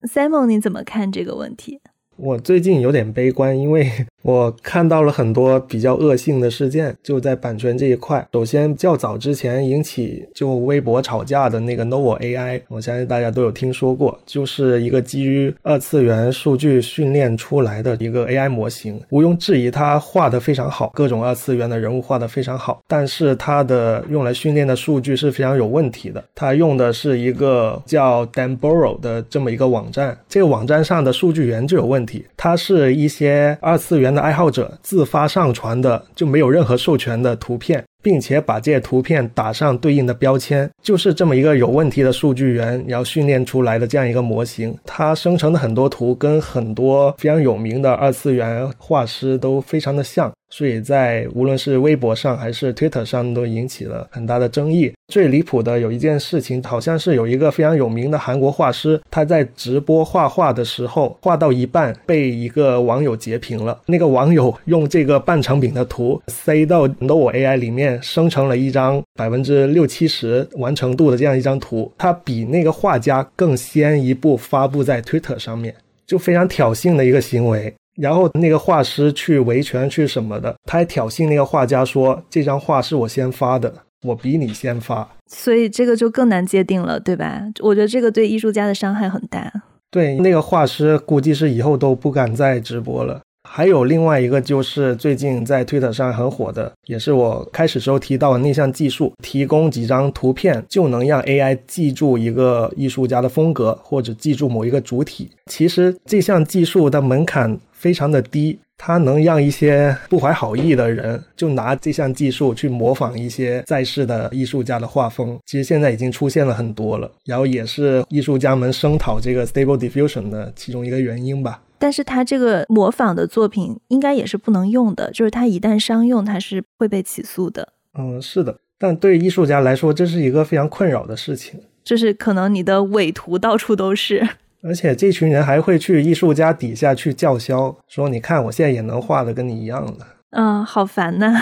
Simon，你怎么看这个问题？我最近有点悲观，因为我看到了很多比较恶性的事件，就在版权这一块。首先，较早之前引起就微博吵架的那个 Novo AI，我相信大家都有听说过，就是一个基于二次元数据训练出来的一个 AI 模型。毋庸置疑，它画的非常好，各种二次元的人物画的非常好。但是它的用来训练的数据是非常有问题的。它用的是一个叫 Danboro 的这么一个网站，这个网站上的数据源就有问题。它是一些二次元的爱好者自发上传的，就没有任何授权的图片，并且把这些图片打上对应的标签，就是这么一个有问题的数据源，然后训练出来的这样一个模型。它生成的很多图跟很多非常有名的二次元画师都非常的像。所以在无论是微博上还是 Twitter 上都引起了很大的争议。最离谱的有一件事情，好像是有一个非常有名的韩国画师，他在直播画画的时候，画到一半被一个网友截屏了。那个网友用这个半成品的图塞到 No AI 里面，生成了一张百分之六七十完成度的这样一张图，他比那个画家更先一步发布在 Twitter 上面，就非常挑衅的一个行为。然后那个画师去维权去什么的，他还挑衅那个画家说：“这张画是我先发的，我比你先发。”所以这个就更难界定了，对吧？我觉得这个对艺术家的伤害很大。对，那个画师估计是以后都不敢再直播了。还有另外一个，就是最近在推特上很火的，也是我开始时候提到的那项技术，提供几张图片就能让 AI 记住一个艺术家的风格，或者记住某一个主体。其实这项技术的门槛非常的低，它能让一些不怀好意的人就拿这项技术去模仿一些在世的艺术家的画风。其实现在已经出现了很多了，然后也是艺术家们声讨这个 Stable Diffusion 的其中一个原因吧。但是他这个模仿的作品应该也是不能用的，就是他一旦商用，他是会被起诉的。嗯，是的。但对艺术家来说，这是一个非常困扰的事情。就是可能你的伪图到处都是，而且这群人还会去艺术家底下去叫嚣，说你看我现在也能画的跟你一样的。嗯，好烦呐。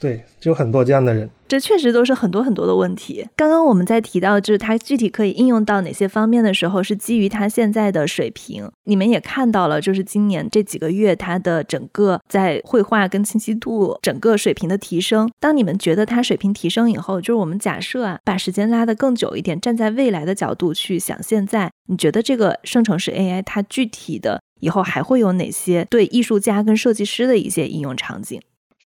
对，就很多这样的人，这确实都是很多很多的问题。刚刚我们在提到，就是它具体可以应用到哪些方面的时候，是基于它现在的水平。你们也看到了，就是今年这几个月它的整个在绘画跟清晰度整个水平的提升。当你们觉得它水平提升以后，就是我们假设啊，把时间拉得更久一点，站在未来的角度去想，现在你觉得这个生成式 AI 它具体的以后还会有哪些对艺术家跟设计师的一些应用场景？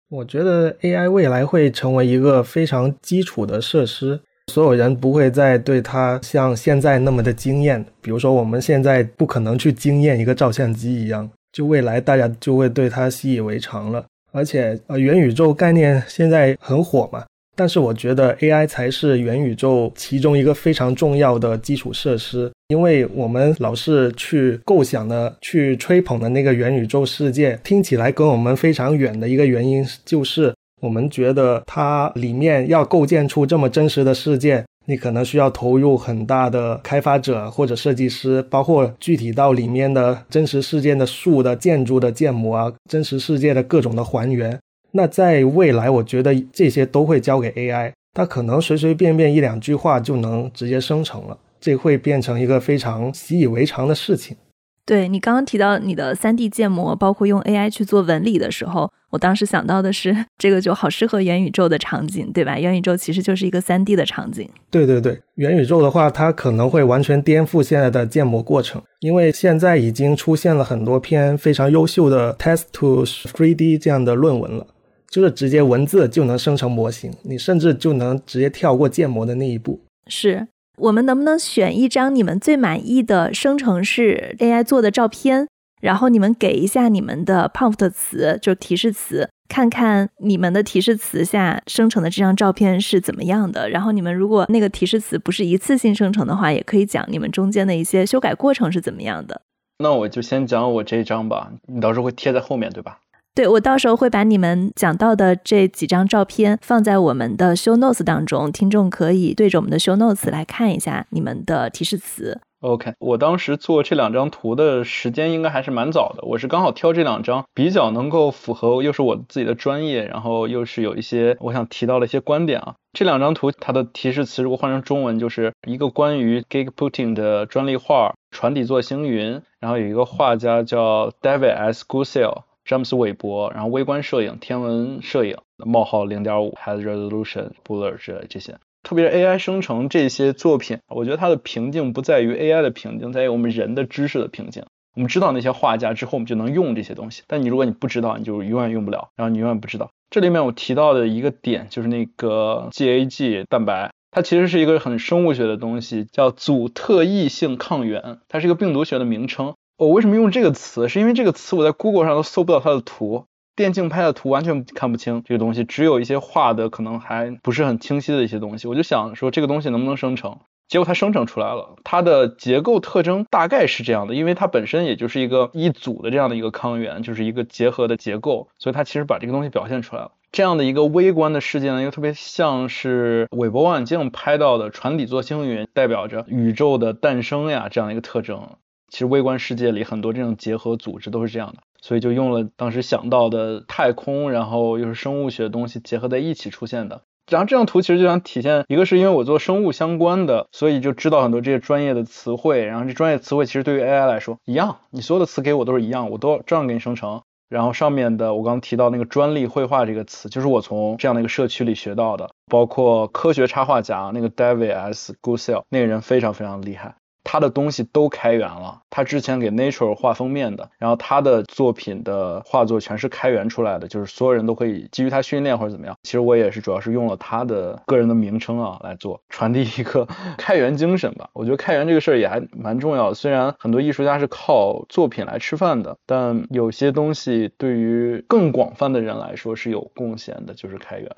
我觉得 AI 未来会成为一个非常基础的设施，所有人不会再对它像现在那么的惊艳。比如说，我们现在不可能去惊艳一个照相机一样，就未来大家就会对它习以为常了。而且，呃，元宇宙概念现在很火嘛。但是我觉得 AI 才是元宇宙其中一个非常重要的基础设施，因为我们老是去构想的、去吹捧的那个元宇宙世界，听起来跟我们非常远的一个原因，就是我们觉得它里面要构建出这么真实的世界，你可能需要投入很大的开发者或者设计师，包括具体到里面的真实事件的树的建筑的建模啊，真实世界的各种的还原。那在未来，我觉得这些都会交给 AI，它可能随随便便一两句话就能直接生成了，这会变成一个非常习以为常的事情。对你刚刚提到你的 3D 建模，包括用 AI 去做纹理的时候，我当时想到的是，这个就好适合元宇宙的场景，对吧？元宇宙其实就是一个 3D 的场景。对对对，元宇宙的话，它可能会完全颠覆现在的建模过程，因为现在已经出现了很多篇非常优秀的 Test to 3D 这样的论文了。就是直接文字就能生成模型，你甚至就能直接跳过建模的那一步。是我们能不能选一张你们最满意的生成式 AI 做的照片，然后你们给一下你们的 prompt 词，就提示词，看看你们的提示词下生成的这张照片是怎么样的。然后你们如果那个提示词不是一次性生成的话，也可以讲你们中间的一些修改过程是怎么样的。那我就先讲我这张吧，你到时候会贴在后面对吧？对我到时候会把你们讲到的这几张照片放在我们的 show notes 当中，听众可以对着我们的 show notes 来看一下你们的提示词。OK，我当时做这两张图的时间应该还是蛮早的，我是刚好挑这两张比较能够符合，又是我自己的专业，然后又是有一些我想提到的一些观点啊。这两张图它的提示词如果换成中文，就是一个关于 Gigputing 的专利画，船底座星云，然后有一个画家叫 David S. Gussell，詹姆斯韦伯，然后微观摄影、天文摄影，冒号零点五 High Resolution Blur 之类这些。特别是 AI 生成这些作品，我觉得它的瓶颈不在于 AI 的瓶颈，在于我们人的知识的瓶颈。我们知道那些画家之后，我们就能用这些东西。但你如果你不知道，你就永远用不了，然后你永远不知道。这里面我提到的一个点就是那个 GAG 蛋白，它其实是一个很生物学的东西，叫组特异性抗原，它是一个病毒学的名称。我为什么用这个词？是因为这个词我在 Google 上都搜不到它的图。电竞拍的图完全看不清这个东西，只有一些画的可能还不是很清晰的一些东西。我就想说这个东西能不能生成，结果它生成出来了。它的结构特征大概是这样的，因为它本身也就是一个一组的这样的一个抗原，就是一个结合的结构，所以它其实把这个东西表现出来了。这样的一个微观的世界呢，又特别像是韦伯望远镜拍到的船底座星云，代表着宇宙的诞生呀这样的一个特征。其实微观世界里很多这种结合组织都是这样的。所以就用了当时想到的太空，然后又是生物学的东西结合在一起出现的。然后这张图其实就想体现，一个是因为我做生物相关的，所以就知道很多这些专业的词汇。然后这专业词汇其实对于 AI 来说一样，你所有的词给我都是一样，我都照样给你生成。然后上面的我刚提到那个专利绘画这个词，就是我从这样的一个社区里学到的。包括科学插画家那个 David S. Gussell 那个人非常非常厉害。他的东西都开源了，他之前给 Nature 画封面的，然后他的作品的画作全是开源出来的，就是所有人都可以基于他训练或者怎么样。其实我也是主要是用了他的个人的名称啊来做传递一个开源精神吧。我觉得开源这个事儿也还蛮重要的，虽然很多艺术家是靠作品来吃饭的，但有些东西对于更广泛的人来说是有贡献的，就是开源。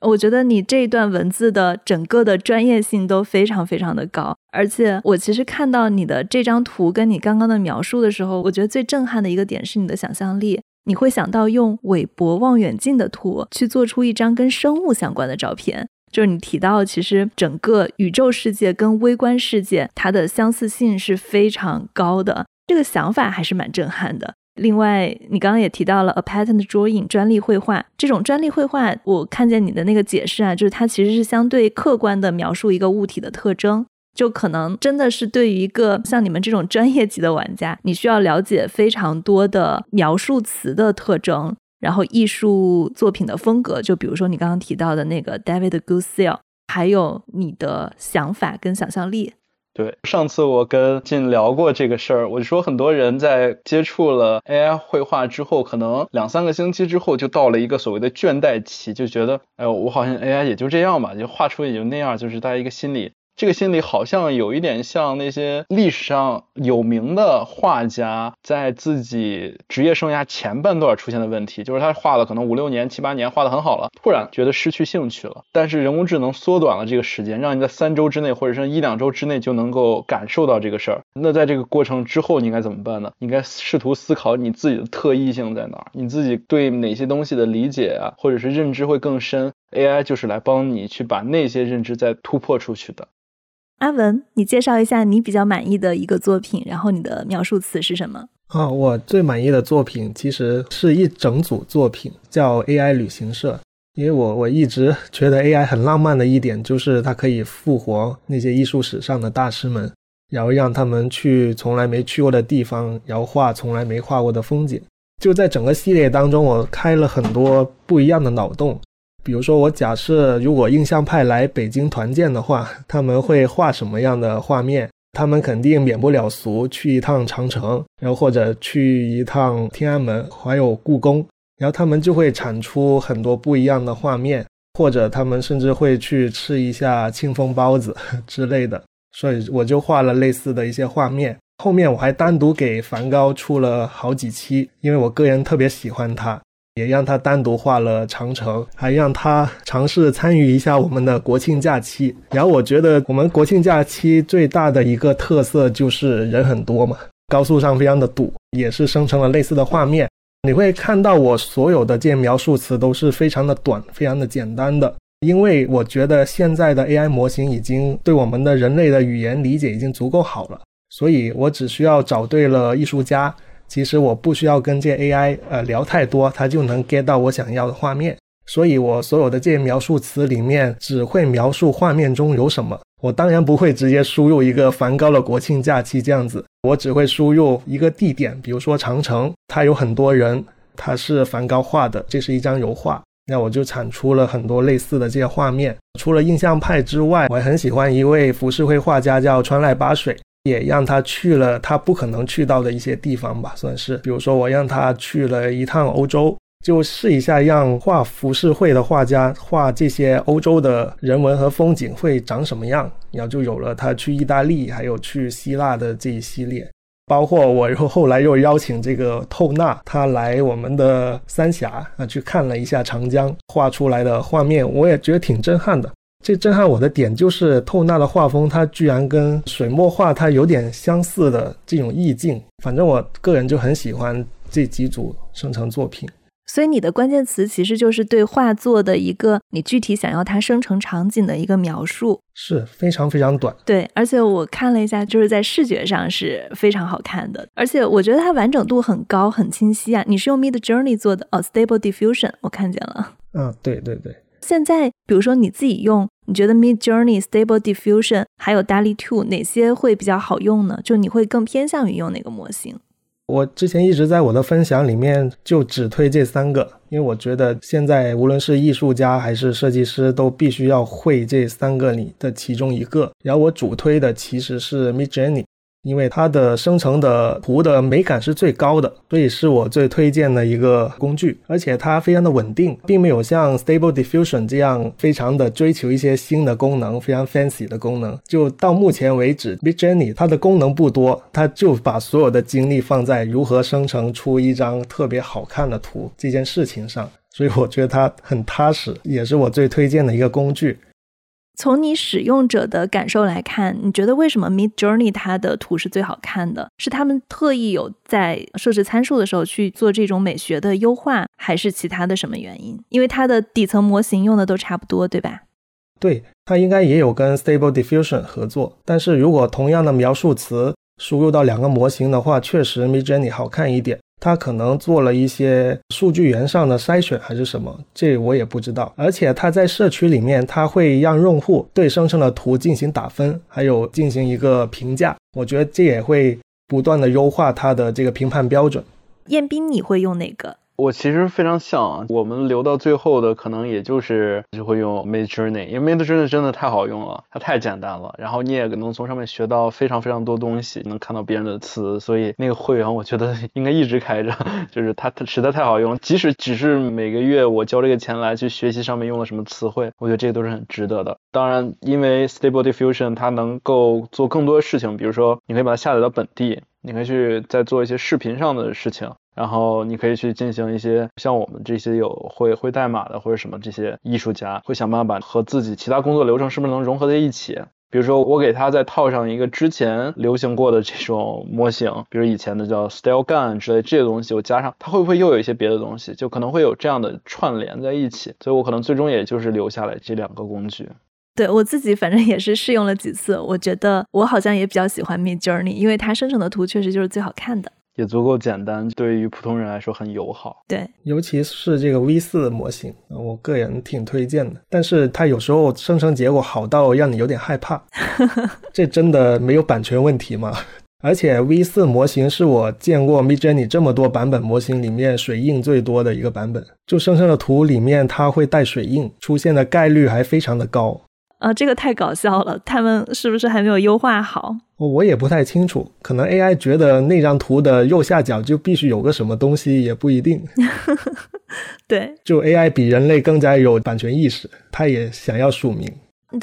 我觉得你这一段文字的整个的专业性都非常非常的高，而且我其实看到你的这张图跟你刚刚的描述的时候，我觉得最震撼的一个点是你的想象力，你会想到用韦伯望远镜的图去做出一张跟生物相关的照片，就是你提到其实整个宇宙世界跟微观世界它的相似性是非常高的，这个想法还是蛮震撼的。另外，你刚刚也提到了 a patent drawing 专利绘画，这种专利绘画，我看见你的那个解释啊，就是它其实是相对客观的描述一个物体的特征，就可能真的是对于一个像你们这种专业级的玩家，你需要了解非常多的描述词的特征，然后艺术作品的风格，就比如说你刚刚提到的那个 David Gussell，还有你的想法跟想象力。对，上次我跟进聊过这个事儿，我就说很多人在接触了 AI 绘画之后，可能两三个星期之后就到了一个所谓的倦怠期，就觉得，哎呦，我好像 AI 也就这样吧，就画出也就那样，就是大家一个心理。这个心理好像有一点像那些历史上有名的画家在自己职业生涯前半段出现的问题，就是他画了可能五六年、七八年，画的很好了，突然觉得失去兴趣了。但是人工智能缩短了这个时间，让你在三周之内或者是一两周之内就能够感受到这个事儿。那在这个过程之后，你应该怎么办呢？应该试图思考你自己的特异性在哪儿，你自己对哪些东西的理解啊，或者是认知会更深。AI 就是来帮你去把那些认知再突破出去的。阿文，你介绍一下你比较满意的一个作品，然后你的描述词是什么？啊，我最满意的作品其实是一整组作品，叫 AI 旅行社。因为我我一直觉得 AI 很浪漫的一点，就是它可以复活那些艺术史上的大师们，然后让他们去从来没去过的地方，然后画从来没画过的风景。就在整个系列当中，我开了很多不一样的脑洞。比如说，我假设如果印象派来北京团建的话，他们会画什么样的画面？他们肯定免不了俗，去一趟长城，然后或者去一趟天安门，还有故宫，然后他们就会产出很多不一样的画面，或者他们甚至会去吃一下庆丰包子之类的。所以我就画了类似的一些画面。后面我还单独给梵高出了好几期，因为我个人特别喜欢他。也让他单独画了长城，还让他尝试参与一下我们的国庆假期。然后我觉得我们国庆假期最大的一个特色就是人很多嘛，高速上非常的堵，也是生成了类似的画面。你会看到我所有的这些描述词都是非常的短，非常的简单的。因为我觉得现在的 AI 模型已经对我们的人类的语言理解已经足够好了，所以我只需要找对了艺术家，其实我不需要跟这 AI 呃聊太多，它就能 get 到我想要的画面。所以我所有的这些描述词里面只会描述画面中有什么，我当然不会直接输入一个梵高的国庆假期这样子，我只会输入一个地点，比如说长城，它有很多人，它是梵高画的，这是一张油画。那我就产出了很多类似的这些画面。除了印象派之外，我还很喜欢一位浮世绘画家叫川濑八水，也让他去了他不可能去到的一些地方吧，算是。比如说，我让他去了一趟欧洲，就试一下让画浮世绘的画家画这些欧洲的人文和风景会长什么样，然后就有了他去意大利还有去希腊的这一系列。包括我后后来又邀请这个透纳，他来我们的三峡啊去看了一下长江画出来的画面，我也觉得挺震撼的。最震撼我的点就是透纳的画风，它居然跟水墨画它有点相似的这种意境。反正我个人就很喜欢这几组生成作品。所以你的关键词其实就是对画作的一个你具体想要它生成场景的一个描述，是非常非常短。对，而且我看了一下，就是在视觉上是非常好看的，而且我觉得它完整度很高，很清晰啊。你是用 Mid Journey 做的哦，Stable Diffusion，我看见了。嗯，对对对。现在比如说你自己用，你觉得 Mid Journey、Stable Diffusion 还有 DALL-E Two 哪些会比较好用呢？就你会更偏向于用哪个模型？我之前一直在我的分享里面就只推这三个，因为我觉得现在无论是艺术家还是设计师都必须要会这三个里的其中一个。然后我主推的其实是 Midjourney。因为它的生成的图的美感是最高的，所以是我最推荐的一个工具，而且它非常的稳定，并没有像 Stable Diffusion 这样非常的追求一些新的功能，非常 fancy 的功能。就到目前为止，Midjourney 它的功能不多，它就把所有的精力放在如何生成出一张特别好看的图这件事情上，所以我觉得它很踏实，也是我最推荐的一个工具。从你使用者的感受来看，你觉得为什么 Mid Journey 它的图是最好看的？是他们特意有在设置参数的时候去做这种美学的优化，还是其他的什么原因？因为它的底层模型用的都差不多，对吧？对，它应该也有跟 Stable Diffusion 合作。但是如果同样的描述词输入到两个模型的话，确实 Mid Journey 好看一点。他可能做了一些数据源上的筛选还是什么，这我也不知道。而且他在社区里面，他会让用户对生成的图进行打分，还有进行一个评价。我觉得这也会不断的优化他的这个评判标准。彦斌，你会用哪个？我其实非常像啊，我们留到最后的可能也就是就会用 Mid Journey，因为 Mid Journey 真的太好用了，它太简单了，然后你也能从上面学到非常非常多东西，能看到别人的词，所以那个会员我觉得 应该一直开着，就是它它实在太好用，即使只是每个月我交这个钱来去学习上面用了什么词汇，我觉得这个都是很值得的。当然，因为 Stable Diffusion 它能够做更多的事情，比如说你可以把它下载到本地，你可以去再做一些视频上的事情。然后你可以去进行一些像我们这些有会会代码的或者什么这些艺术家会想办法和自己其他工作流程是不是能融合在一起。比如说我给他再套上一个之前流行过的这种模型，比如以前的叫 Style Gun 之类这些东西，我加上它会不会又有一些别的东西？就可能会有这样的串联在一起。所以我可能最终也就是留下来这两个工具。对我自己反正也是试用了几次，我觉得我好像也比较喜欢 Mid Journey，因为它生成的图确实就是最好看的。也足够简单，对于普通人来说很友好。对，尤其是这个 V 四模型，我个人挺推荐的。但是它有时候生成结果好到让你有点害怕，这真的没有版权问题吗？而且 V 四模型是我见过 Midjourney 这么多版本模型里面水印最多的一个版本，就生成的图里面它会带水印出现的概率还非常的高。啊，这个太搞笑了！他们是不是还没有优化好？我也不太清楚，可能 AI 觉得那张图的右下角就必须有个什么东西，也不一定。对，就 AI 比人类更加有版权意识，它也想要署名。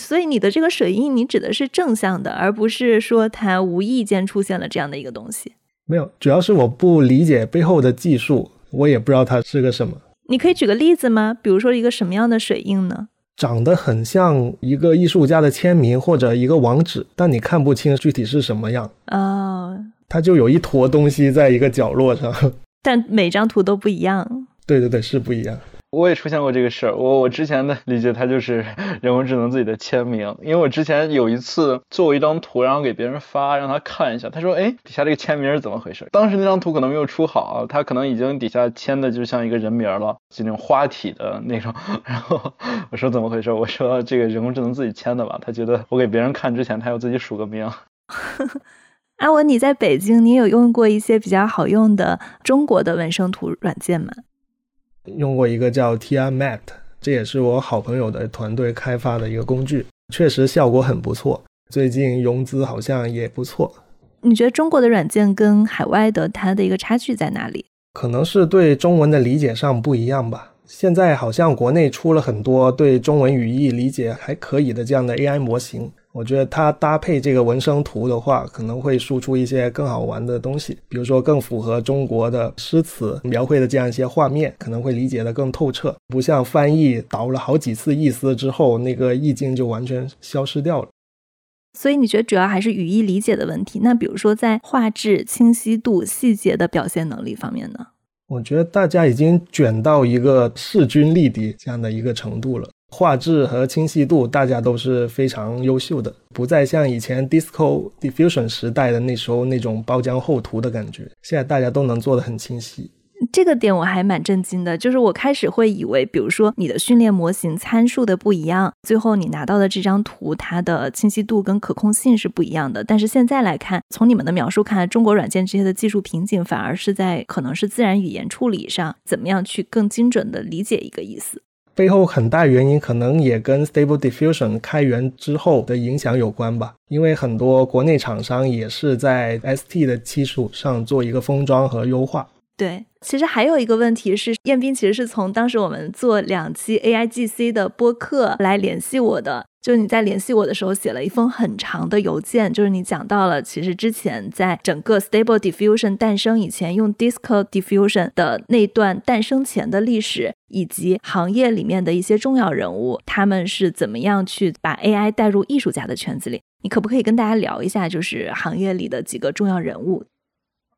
所以你的这个水印，你指的是正向的，而不是说它无意间出现了这样的一个东西。没有，主要是我不理解背后的技术，我也不知道它是个什么。你可以举个例子吗？比如说一个什么样的水印呢？长得很像一个艺术家的签名或者一个网址，但你看不清具体是什么样哦。它就有一坨东西在一个角落上，但每张图都不一样。对对对，是不一样。我也出现过这个事儿。我我之前的理解，它就是 人工智能自己的签名。因为我之前有一次做过一张图，然后给别人发，让他看一下。他说：“哎，底下这个签名是怎么回事？”当时那张图可能没有出好，他可能已经底下签的就像一个人名了，就那种花体的那种。然后我说：“怎么回事？”我说：“这个人工智能自己签的吧？”他觉得我给别人看之前，他要自己署个名。阿文，你在北京，你有用过一些比较好用的中国的纹身图软件吗？用过一个叫 TiMat，这也是我好朋友的团队开发的一个工具，确实效果很不错。最近融资好像也不错。你觉得中国的软件跟海外的它的一个差距在哪里？可能是对中文的理解上不一样吧。现在好像国内出了很多对中文语义理解还可以的这样的 AI 模型。我觉得它搭配这个纹身图的话，可能会输出一些更好玩的东西，比如说更符合中国的诗词描绘的这样一些画面，可能会理解的更透彻，不像翻译倒了好几次意思之后，那个意境就完全消失掉了。所以你觉得主要还是语义理解的问题？那比如说在画质、清晰度、细节的表现能力方面呢？我觉得大家已经卷到一个势均力敌这样的一个程度了。画质和清晰度，大家都是非常优秀的，不再像以前 Disco Diffusion 时代的那时候那种包浆厚涂的感觉。现在大家都能做得很清晰，这个点我还蛮震惊的。就是我开始会以为，比如说你的训练模型参数的不一样，最后你拿到的这张图，它的清晰度跟可控性是不一样的。但是现在来看，从你们的描述看，中国软件这些的技术瓶颈，反而是在可能是自然语言处理上，怎么样去更精准的理解一个意思。背后很大原因可能也跟 Stable Diffusion 开源之后的影响有关吧，因为很多国内厂商也是在 ST 的基础上做一个封装和优化。对，其实还有一个问题是，彦斌其实是从当时我们做两期 AIGC 的播客来联系我的。就是你在联系我的时候写了一封很长的邮件，就是你讲到了其实之前在整个 Stable Diffusion 诞生以前，用 Disco Diffusion 的那段诞生前的历史，以及行业里面的一些重要人物，他们是怎么样去把 AI 带入艺术家的圈子里？你可不可以跟大家聊一下，就是行业里的几个重要人物？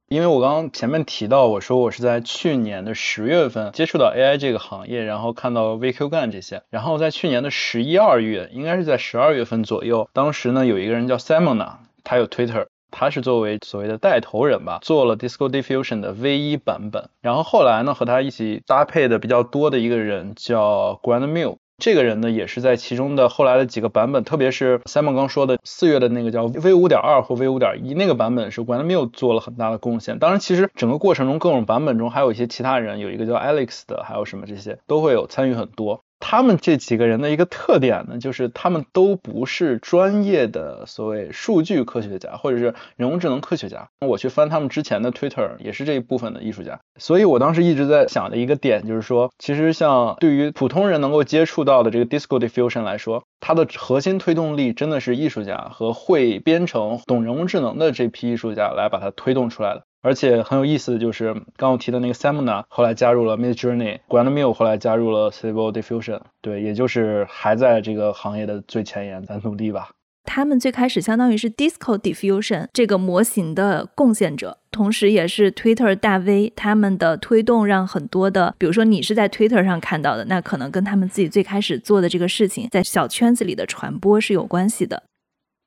因为我刚刚前面提到，我说我是在去年的十月份接触到 AI 这个行业，然后看到 VQ 干这些，然后在去年的十一二月，应该是在十二月份左右，当时呢有一个人叫 Simona，他有 Twitter，他是作为所谓的带头人吧，做了 Disco Diffusion 的 V 一版本，然后后来呢和他一起搭配的比较多的一个人叫 Grand Mill。这个人呢，也是在其中的后来的几个版本，特别是 Simon 刚说的四月的那个叫 V 五点二或 V 五点一那个版本，是 g r a n d m i l 做了很大的贡献。当然，其实整个过程中各种版本中还有一些其他人，有一个叫 Alex 的，还有什么这些都会有参与很多。他们这几个人的一个特点呢，就是他们都不是专业的所谓数据科学家或者是人工智能科学家。我去翻他们之前的 Twitter，也是这一部分的艺术家。所以我当时一直在想的一个点就是说，其实像对于普通人能够接触到的这个 Disco Diffusion 来说，它的核心推动力真的是艺术家和会编程、懂人工智能的这批艺术家来把它推动出来的。而且很有意思的就是，刚我提的那个 Simona 后来加入了 Mid Journey，Grand Mill 后来加入了 Stable Diffusion，对，也就是还在这个行业的最前沿，咱努力吧。他们最开始相当于是 Disco Diffusion 这个模型的贡献者，同时也是 Twitter 大 V，他们的推动让很多的，比如说你是在 Twitter 上看到的，那可能跟他们自己最开始做的这个事情在小圈子里的传播是有关系的。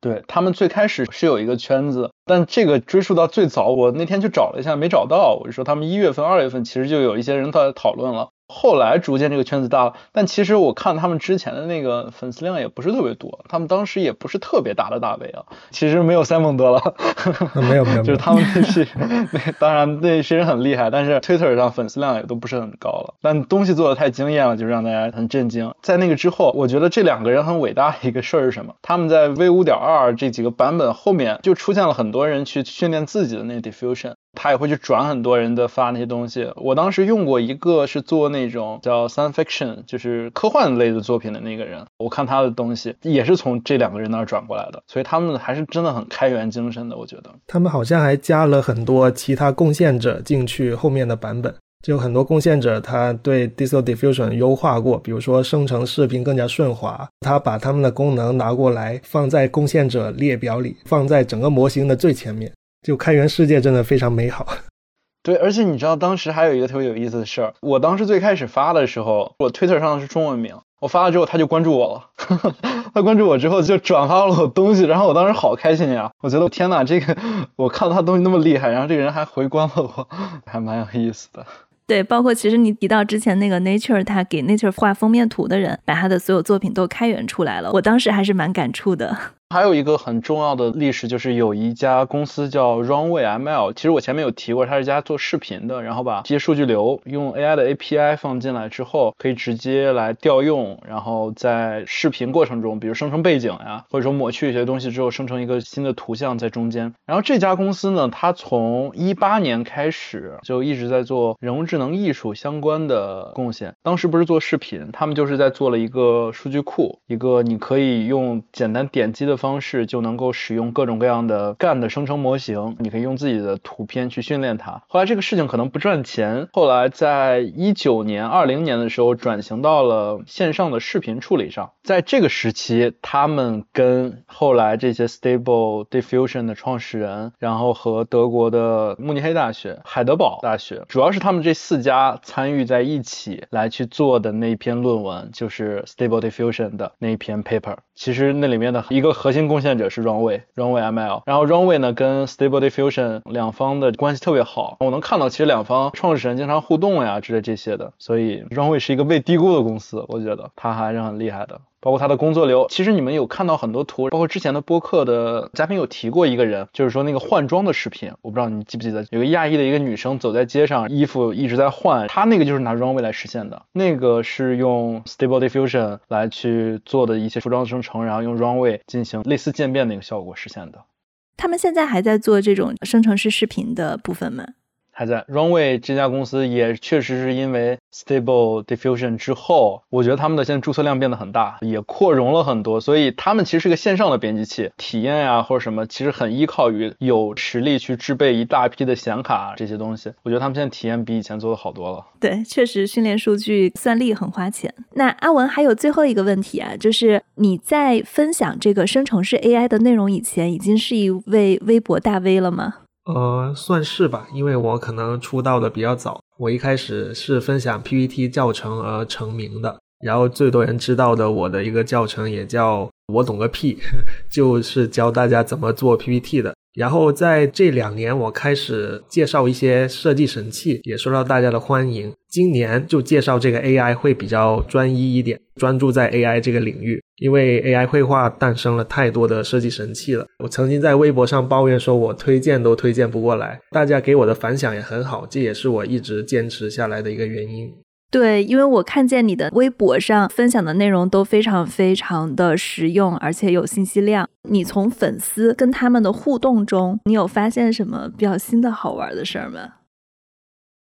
对他们最开始是有一个圈子，但这个追溯到最早，我那天去找了一下，没找到。我就说他们一月份、二月份其实就有一些人在讨论了。后来逐渐这个圈子大了，但其实我看他们之前的那个粉丝量也不是特别多，他们当时也不是特别大的大 V 啊，其实没有塞蒙多了，没 有没有，就是他们那是，当然那些人很厉害，但是 Twitter 上粉丝量也都不是很高了，但东西做的太惊艳了，就让大家很震惊。在那个之后，我觉得这两个人很伟大的一个事儿是什么？他们在 V 五点二这几个版本后面就出现了很多人去训练自己的那 diffusion。他也会去转很多人的发那些东西。我当时用过一个是做那种叫 science fiction，就是科幻类的作品的那个人，我看他的东西也是从这两个人那儿转过来的，所以他们还是真的很开源精神的。我觉得他们好像还加了很多其他贡献者进去后面的版本，就很多贡献者他对 Disco Diffusion 优化过，比如说生成视频更加顺滑，他把他们的功能拿过来放在贡献者列表里，放在整个模型的最前面。就开源世界真的非常美好。对，而且你知道当时还有一个特别有意思的事儿，我当时最开始发的时候，我推特上的是中文名，我发了之后他就关注我了，他关注我之后就转发了我东西，然后我当时好开心呀，我觉得天呐，这个我看到他东西那么厉害，然后这个人还回关了我，还蛮有意思的。对，包括其实你提到之前那个 Nature，他给 Nature 画封面图的人，把他的所有作品都开源出来了，我当时还是蛮感触的。还有一个很重要的历史，就是有一家公司叫 Runway ML。其实我前面有提过，它是家做视频的，然后把这些数据流用 AI 的 API 放进来之后，可以直接来调用，然后在视频过程中，比如生成背景呀，或者说抹去一些东西之后，生成一个新的图像在中间。然后这家公司呢，它从一八年开始就一直在做人工智能艺术相关的贡献。当时不是做视频，他们就是在做了一个数据库，一个你可以用简单点击的。方式就能够使用各种各样的干的生成模型，你可以用自己的图片去训练它。后来这个事情可能不赚钱，后来在一九年、二零年的时候转型到了线上的视频处理上。在这个时期，他们跟后来这些 Stable Diffusion 的创始人，然后和德国的慕尼黑大学、海德堡大学，主要是他们这四家参与在一起来去做的那篇论文，就是 Stable Diffusion 的那篇 paper。其实那里面的一个核核心贡献者是 Runway，Runway ML。然后 Runway 呢跟 Stable Diffusion 两方的关系特别好，我能看到其实两方创始人经常互动呀之类这些的，所以 Runway 是一个被低估的公司，我觉得它还是很厉害的。包括他的工作流，其实你们有看到很多图，包括之前的播客的嘉宾有提过一个人，就是说那个换装的视频，我不知道你记不记得，有个亚裔的一个女生走在街上，衣服一直在换，她那个就是拿 Runway 来实现的，那个是用 Stable Diffusion 来去做的一些服装生成，然后用 Runway 进行类似渐变的一个效果实现的。他们现在还在做这种生成式视频的部分吗？还在 Runway 这家公司也确实是因为 Stable Diffusion 之后，我觉得他们的现在注册量变得很大，也扩容了很多，所以他们其实是个线上的编辑器，体验呀或者什么，其实很依靠于有实力去制备一大批的显卡这些东西。我觉得他们现在体验比以前做的好多了。对，确实训练数据算力很花钱。那阿文还有最后一个问题啊，就是你在分享这个生成式 AI 的内容以前，已经是一位微博大 V 了吗？呃，算是吧，因为我可能出道的比较早，我一开始是分享 PPT 教程而成名的，然后最多人知道的我的一个教程也叫我懂个屁，就是教大家怎么做 PPT 的。然后在这两年，我开始介绍一些设计神器，也受到大家的欢迎。今年就介绍这个 AI 会比较专一一点，专注在 AI 这个领域，因为 AI 绘画诞生了太多的设计神器了。我曾经在微博上抱怨说，我推荐都推荐不过来，大家给我的反响也很好，这也是我一直坚持下来的一个原因。对，因为我看见你的微博上分享的内容都非常非常的实用，而且有信息量。你从粉丝跟他们的互动中，你有发现什么比较新的好玩的事儿吗？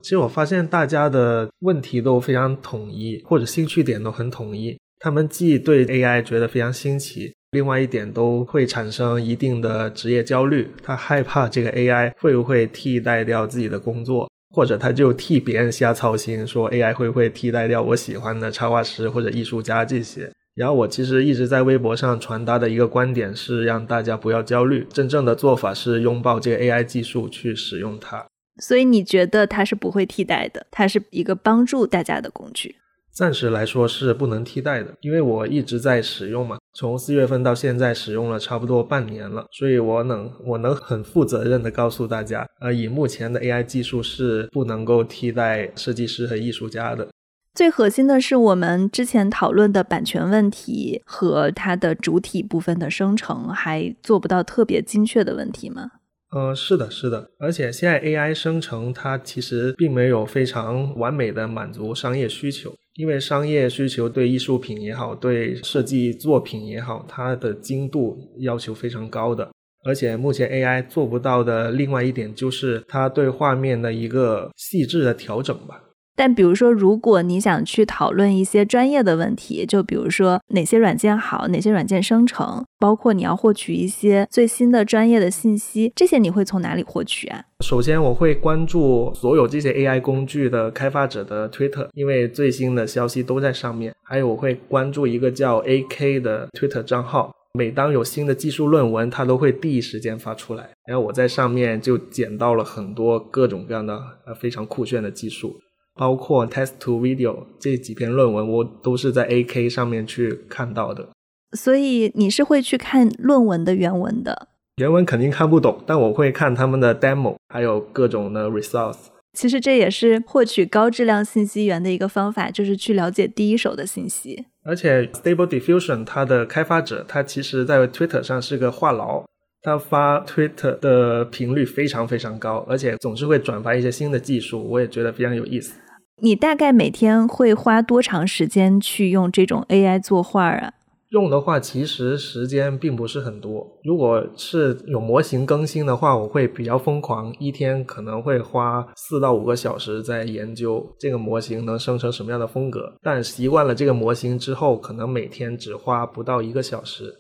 其实我发现大家的问题都非常统一，或者兴趣点都很统一。他们既对 AI 觉得非常新奇，另外一点都会产生一定的职业焦虑。他害怕这个 AI 会不会替代掉自己的工作。或者他就替别人瞎操心，说 AI 会不会替代掉我喜欢的插画师或者艺术家这些。然后我其实一直在微博上传达的一个观点是，让大家不要焦虑，真正的做法是拥抱这个 AI 技术去使用它。所以你觉得它是不会替代的，它是一个帮助大家的工具。暂时来说是不能替代的，因为我一直在使用嘛，从四月份到现在使用了差不多半年了，所以我能我能很负责任的告诉大家，呃，以目前的 AI 技术是不能够替代设计师和艺术家的。最核心的是我们之前讨论的版权问题和它的主体部分的生成还做不到特别精确的问题吗？呃，是的，是的，而且现在 AI 生成它其实并没有非常完美的满足商业需求。因为商业需求对艺术品也好，对设计作品也好，它的精度要求非常高的。而且目前 AI 做不到的另外一点，就是它对画面的一个细致的调整吧。但比如说，如果你想去讨论一些专业的问题，就比如说哪些软件好，哪些软件生成，包括你要获取一些最新的专业的信息，这些你会从哪里获取啊？首先，我会关注所有这些 AI 工具的开发者的推特，因为最新的消息都在上面。还有，我会关注一个叫 AK 的推特账号。每当有新的技术论文，它都会第一时间发出来。然后我在上面就捡到了很多各种各样的呃非常酷炫的技术，包括 Test to Video 这几篇论文，我都是在 AK 上面去看到的。所以你是会去看论文的原文的？原文肯定看不懂，但我会看他们的 demo，还有各种的 results。其实这也是获取高质量信息源的一个方法，就是去了解第一手的信息。而且 Stable Diffusion 它的开发者，他其实在 Twitter 上是个话痨，他发 Twitter 的频率非常非常高，而且总是会转发一些新的技术，我也觉得非常有意思。你大概每天会花多长时间去用这种 AI 作画啊？用的话，其实时间并不是很多。如果是有模型更新的话，我会比较疯狂，一天可能会花四到五个小时在研究这个模型能生成什么样的风格。但习惯了这个模型之后，可能每天只花不到一个小时。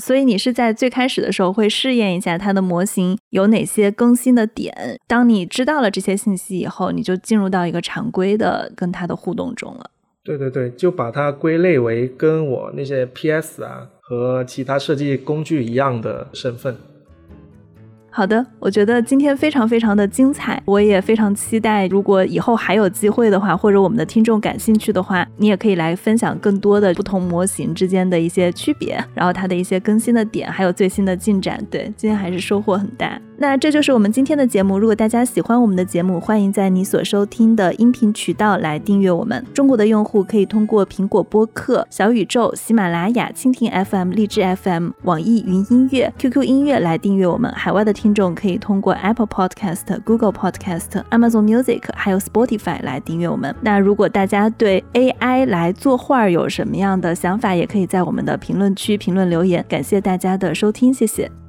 所以你是在最开始的时候会试验一下它的模型有哪些更新的点。当你知道了这些信息以后，你就进入到一个常规的跟它的互动中了。对对对，就把它归类为跟我那些 PS 啊和其他设计工具一样的身份。好的，我觉得今天非常非常的精彩，我也非常期待，如果以后还有机会的话，或者我们的听众感兴趣的话，你也可以来分享更多的不同模型之间的一些区别，然后它的一些更新的点，还有最新的进展。对，今天还是收获很大。那这就是我们今天的节目。如果大家喜欢我们的节目，欢迎在你所收听的音频渠道来订阅我们。中国的用户可以通过苹果播客、小宇宙、喜马拉雅、蜻蜓 FM、荔枝 FM、网易云音乐、QQ 音乐来订阅我们。海外的听众可以通过 Apple Podcast、Google Podcast、Amazon Music 还有 Spotify 来订阅我们。那如果大家对 AI 来作画有什么样的想法，也可以在我们的评论区评论留言。感谢大家的收听，谢谢。